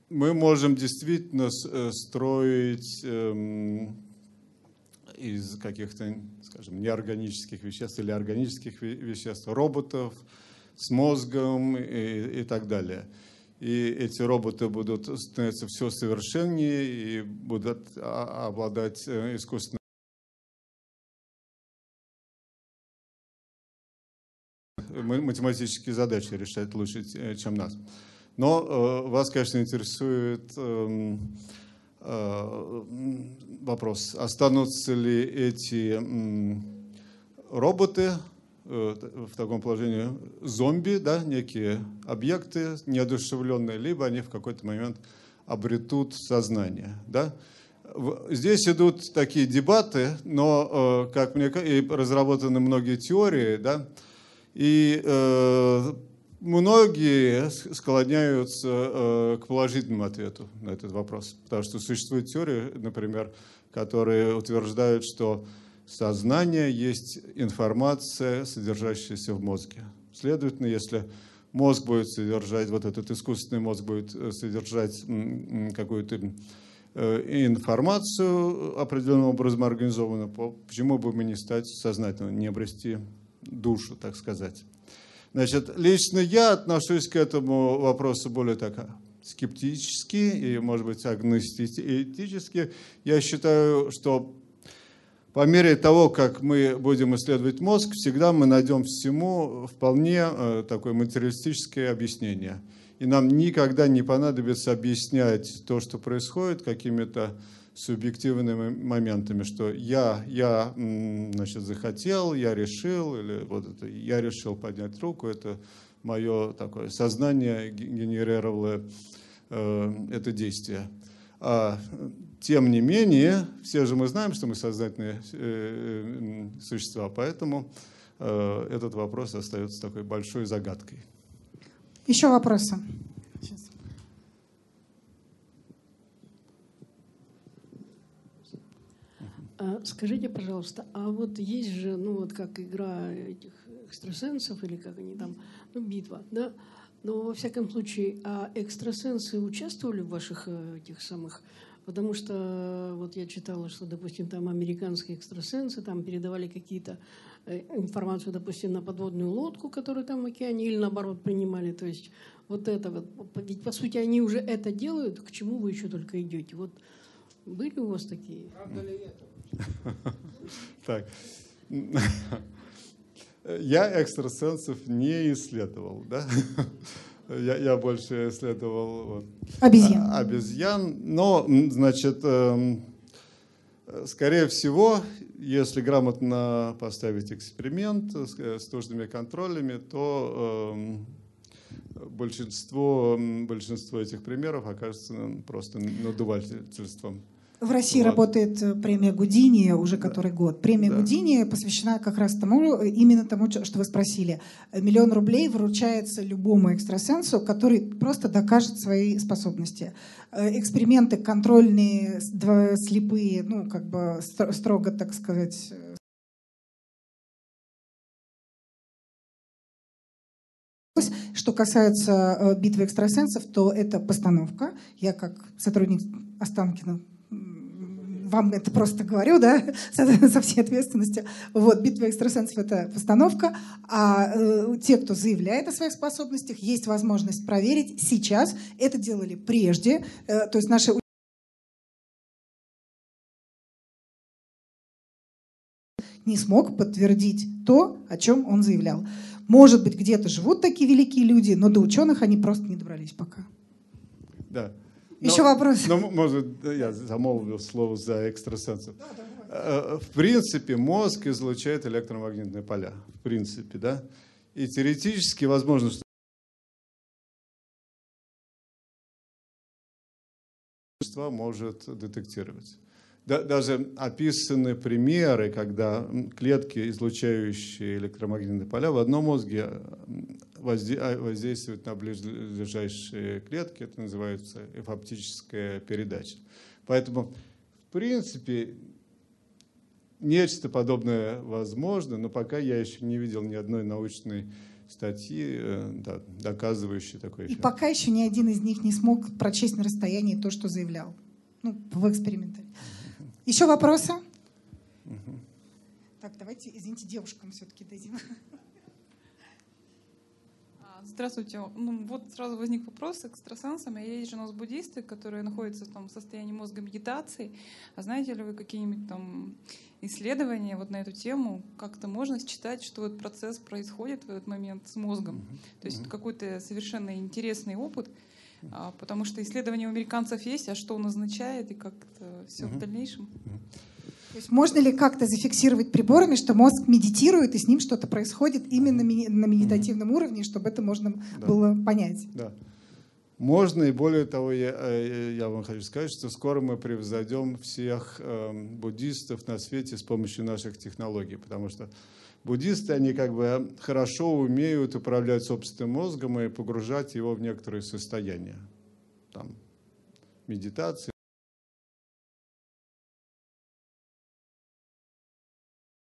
Мы можем действительно э, строить эм, из каких-то, скажем, неорганических веществ или органических веществ роботов с мозгом и, и так далее. И эти роботы будут становиться все совершеннее и будут обладать э, искусственным математические задачи решать лучше, чем нас. Но э, вас, конечно, интересует э, э, вопрос, останутся ли эти роботы э, в таком положении зомби, да, некие объекты неодушевленные, либо они в какой-то момент обретут сознание. Да? Здесь идут такие дебаты, но, как мне и разработаны многие теории, да, и э, многие склоняются э, к положительному ответу на этот вопрос, потому что существует теория, например, которые утверждают, что сознание есть информация, содержащаяся в мозге. Следовательно, если мозг будет содержать, вот этот искусственный мозг будет э, содержать какую-то э, информацию определенным образом организованную, почему бы мы не стать сознательным, не обрести душу, так сказать. Значит, лично я отношусь к этому вопросу более так скептически и, может быть, агностически. Я считаю, что по мере того, как мы будем исследовать мозг, всегда мы найдем всему вполне э, такое материалистическое объяснение. И нам никогда не понадобится объяснять то, что происходит, какими-то субъективными моментами, что я, я значит, захотел, я решил, или вот это, я решил поднять руку, это мое такое сознание генерировало э, это действие. А, тем не менее, все же мы знаем, что мы сознательные э, существа, поэтому э, этот вопрос остается такой большой загадкой. Еще вопросы? А скажите, пожалуйста, а вот есть же, ну вот как игра этих экстрасенсов или как они там, ну битва, да? Но во всяком случае, а экстрасенсы участвовали в ваших э, этих самых Потому что вот я читала, что, допустим, там американские экстрасенсы там передавали какие-то э, информацию, допустим, на подводную лодку, которую там в океане, или наоборот принимали. То есть вот это вот, ведь по сути они уже это делают, к чему вы еще только идете. Вот были у вас такие? Правда ли это? <laughs> Так. <laughs> Я экстрасенсов не исследовал, да? <laughs> Я, я больше исследовал вот, обезьян. А, обезьян. Но, значит, эм, скорее всего, если грамотно поставить эксперимент с, нужными контролями, то эм, большинство, большинство этих примеров окажется просто надувательством. В России вот. работает э, премия Гудини уже который год. Премия да. Гудини посвящена как раз тому, э, именно тому, что вы спросили. Миллион рублей вручается любому экстрасенсу, который просто докажет свои способности. Э, эксперименты контрольные, слепые, ну, как бы строго, так сказать, Что касается битвы экстрасенсов, то это постановка. Я как сотрудник Останкина вам это просто говорю, да, <laughs> со всей ответственностью. Вот, «Битва экстрасенсов» — это постановка, а э, те, кто заявляет о своих способностях, есть возможность проверить сейчас. Это делали прежде, э, то есть наши не смог подтвердить то, о чем он заявлял. Может быть, где-то живут такие великие люди, но до ученых они просто не добрались пока. Да. Еще вопрос. Ну, может, я замолвил слово за экстрасенсов. Э, в принципе, мозг излучает электромагнитные поля. В принципе, да. И теоретически возможно, что может детектировать. Даже описаны примеры, когда клетки, излучающие электромагнитные поля, в одном мозге а, воздействует на ближайшие клетки, это называется эфоптическая передача. Поэтому, в принципе, нечто подобное возможно, но пока я еще не видел ни одной научной статьи, э, да, доказывающей такой эффект. И пока еще ни один из них не смог прочесть на расстоянии то, что заявлял. Ну, в эксперименте. Еще вопросы? Угу. Так, давайте, извините, девушкам все-таки дадим. Здравствуйте. Ну, вот сразу возник вопрос с экстрасенсами. Есть же у нас буддисты, которые находятся в том состоянии мозга медитации. А знаете ли вы какие-нибудь там исследования вот на эту тему? Как-то можно считать, что этот процесс происходит в этот момент с мозгом? Mm-hmm. То есть mm-hmm. какой-то совершенно интересный опыт, а, потому что исследования у американцев есть, а что он означает и как это все mm-hmm. в дальнейшем? То есть можно ли как-то зафиксировать приборами, что мозг медитирует и с ним что-то происходит именно на медитативном уровне, чтобы это можно да. было понять? Да. Можно, и более того, я, э, я вам хочу сказать, что скоро мы превзойдем всех э, буддистов на свете с помощью наших технологий, потому что буддисты, они как бы хорошо умеют управлять собственным мозгом и погружать его в некоторые состояния. Там, медитации,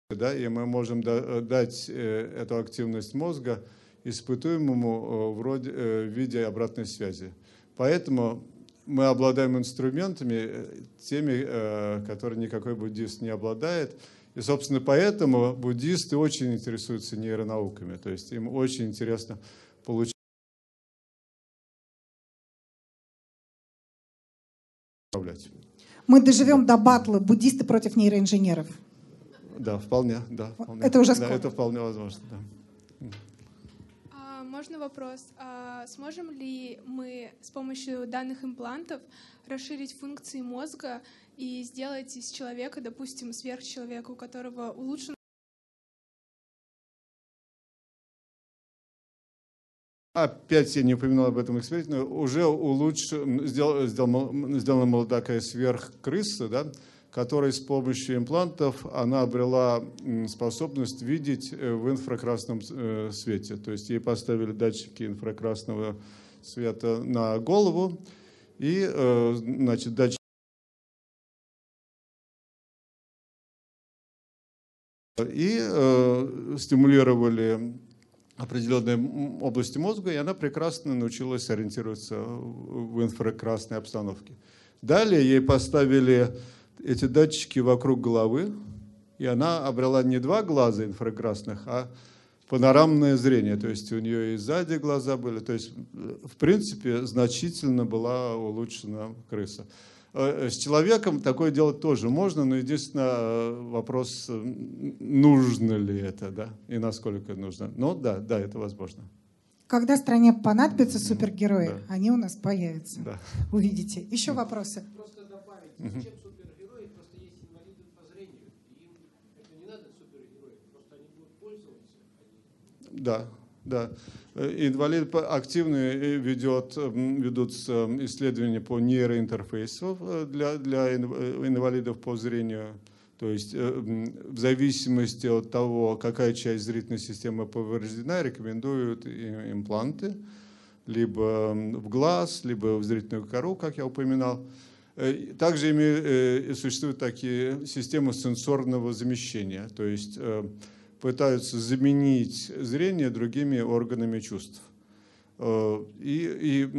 да, и мы можем дать эту активность мозга испытуемому вроде, в виде обратной связи. Поэтому мы обладаем инструментами, теми, которые никакой буддист не обладает. И, собственно, поэтому буддисты очень интересуются нейронауками. То есть им очень интересно получить Мы доживем до батла буддисты против нейроинженеров. Да, вполне, да. Вполне. Это уже скоро. Да, это вполне возможно, да. Можно вопрос? А сможем ли мы с помощью данных имплантов расширить функции мозга и сделать из человека, допустим, сверхчеловека, у которого улучшен Опять я не упоминал об этом эксперименте, но уже улучшен, сделал, сделал, сделана такая сверхкрыса, да, которая с помощью имплантов она обрела способность видеть э, в инфракрасном э, свете. То есть ей поставили датчики инфракрасного света на голову, и э, значит, датчики и э, стимулировали определенной области мозга, и она прекрасно научилась ориентироваться в инфракрасной обстановке. Далее ей поставили эти датчики вокруг головы, и она обрела не два глаза инфракрасных, а панорамное зрение, то есть у нее и сзади глаза были, то есть в принципе значительно была улучшена крыса. Э, с человеком такое делать тоже можно, но единственное э, вопрос, э, нужно ли это, да, и насколько нужно. Но да, да, это возможно. Когда стране понадобятся супергерои, да. они у нас появятся. Да. Увидите. Еще вопросы? Просто добавить, зачем супергерои? Просто есть инвалиды по зрению. Им это не надо супергерои, просто они будут пользоваться. Да, да. Э, инвалид активно э, ведет, ведутся исследования по нейроинтерфейсу э, для, для инвалидов по зрению. То есть в зависимости от того, какая часть зрительной системы повреждена, рекомендуют импланты либо в глаз, либо в зрительную кору, как я упоминал. Также существуют такие системы сенсорного замещения. То есть пытаются заменить зрение другими органами чувств. Э, и, и,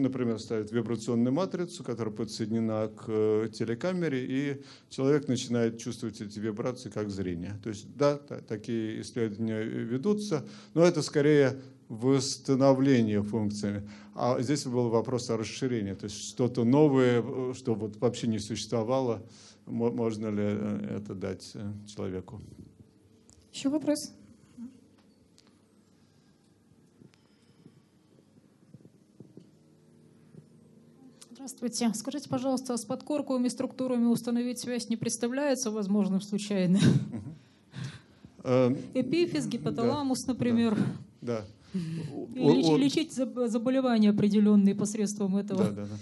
например, ставят вибрационную матрицу, которая подсоединена к э, телекамере, и человек начинает чувствовать эти вибрации как зрение. То есть, да, такие исследования ведутся, но это скорее восстановление функциями. А здесь был вопрос о расширении, то есть что-то новое, э, что вот вообще не существовало, можно ли это дать человеку. Еще вопрос? Здравствуйте. Скажите, пожалуйста, с подкорковыми структурами установить связь не представляется возможным случайно? Эм, Эпифиз, гипоталамус, например. Да. Лечить заболевания определенные посредством этого. Да, да, да.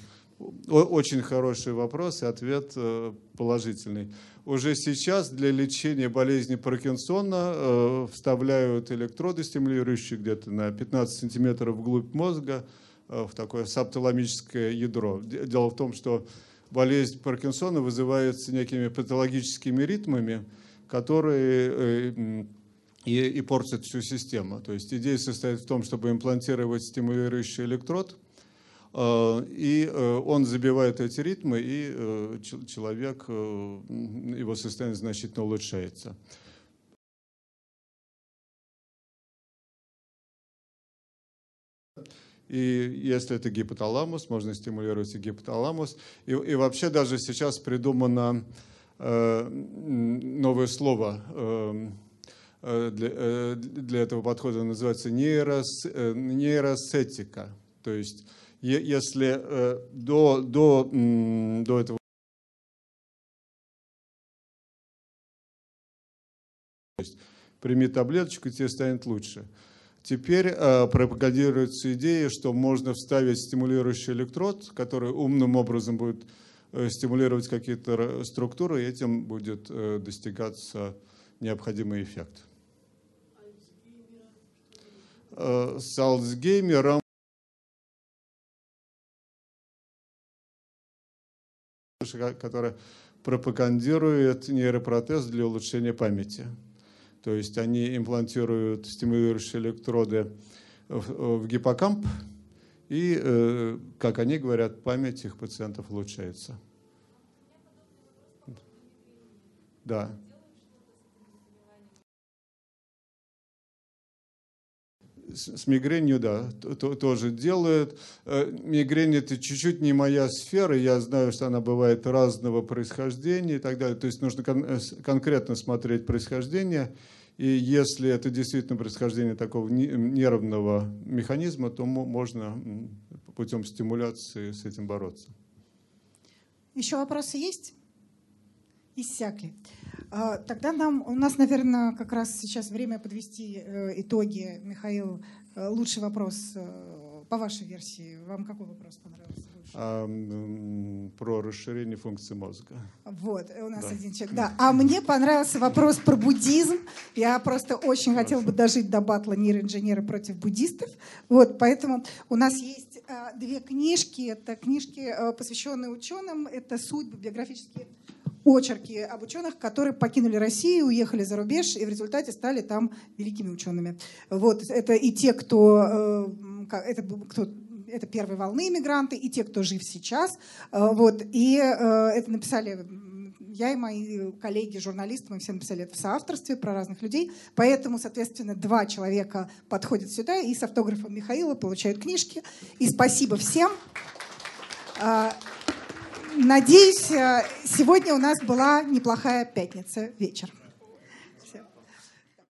Очень хороший вопрос и ответ э, положительный. Уже сейчас для лечения болезни Паркинсона э, вставляют электроды, стимулирующие где-то на 15 сантиметров вглубь мозга э, в такое сапталамическое ядро. Дело в том, что болезнь Паркинсона вызывается некими патологическими ритмами, которые и, и портят всю систему. То есть идея состоит в том, чтобы имплантировать стимулирующий электрод – и э, он забивает эти ритмы, и э, человек, его состояние значительно улучшается. И если это гипоталамус, можно стимулировать и гипоталамус. И, и вообще даже сейчас придумано э, новое слово э, для, для этого подхода, называется нейрос, нейросетика. То есть если э, до, до, до этого прими таблеточку, тебе станет лучше. Теперь э, пропагандируется идея, что можно вставить стимулирующий электрод, который умным образом будет э, стимулировать какие-то структуры, и этим будет э, достигаться необходимый эффект. Э, с Альцгеймером которая пропагандирует нейропротез для улучшения памяти. То есть они имплантируют стимулирующие электроды в, в гиппокамп, и, э, как они говорят, память их пациентов улучшается. Да. С мигренью, да, то, тоже делают. Э, мигрень это чуть-чуть не моя сфера, я знаю, что она бывает разного происхождения и так далее. То есть нужно кон- э, конкретно смотреть происхождение. И если это действительно происхождение такого нервного механизма, то можно путем стимуляции с этим бороться. Еще вопросы есть? Иссякли. А, тогда нам, у нас, наверное, как раз сейчас время подвести э, итоги. Михаил, э, лучший вопрос э, по вашей версии. Вам какой вопрос понравился? А, про расширение функции мозга. Вот, у нас да. один человек. Да. А мне понравился вопрос про буддизм. Я просто очень Хорошо. хотела бы дожить до батла нейроинженеры против буддистов. Вот, поэтому у нас есть две книжки. Это книжки, посвященные ученым. Это судьбы биографические очерки об ученых, которые покинули Россию, уехали за рубеж и в результате стали там великими учеными. Вот, это и те, кто, э, это, кто это первой волны иммигранты, и те, кто жив сейчас. Э, вот, и э, это написали я и мои коллеги, журналисты, мы все написали это в соавторстве про разных людей. Поэтому, соответственно, два человека подходят сюда и с автографом Михаила получают книжки. И спасибо всем. Надеюсь, э, сегодня у нас была неплохая пятница вечер.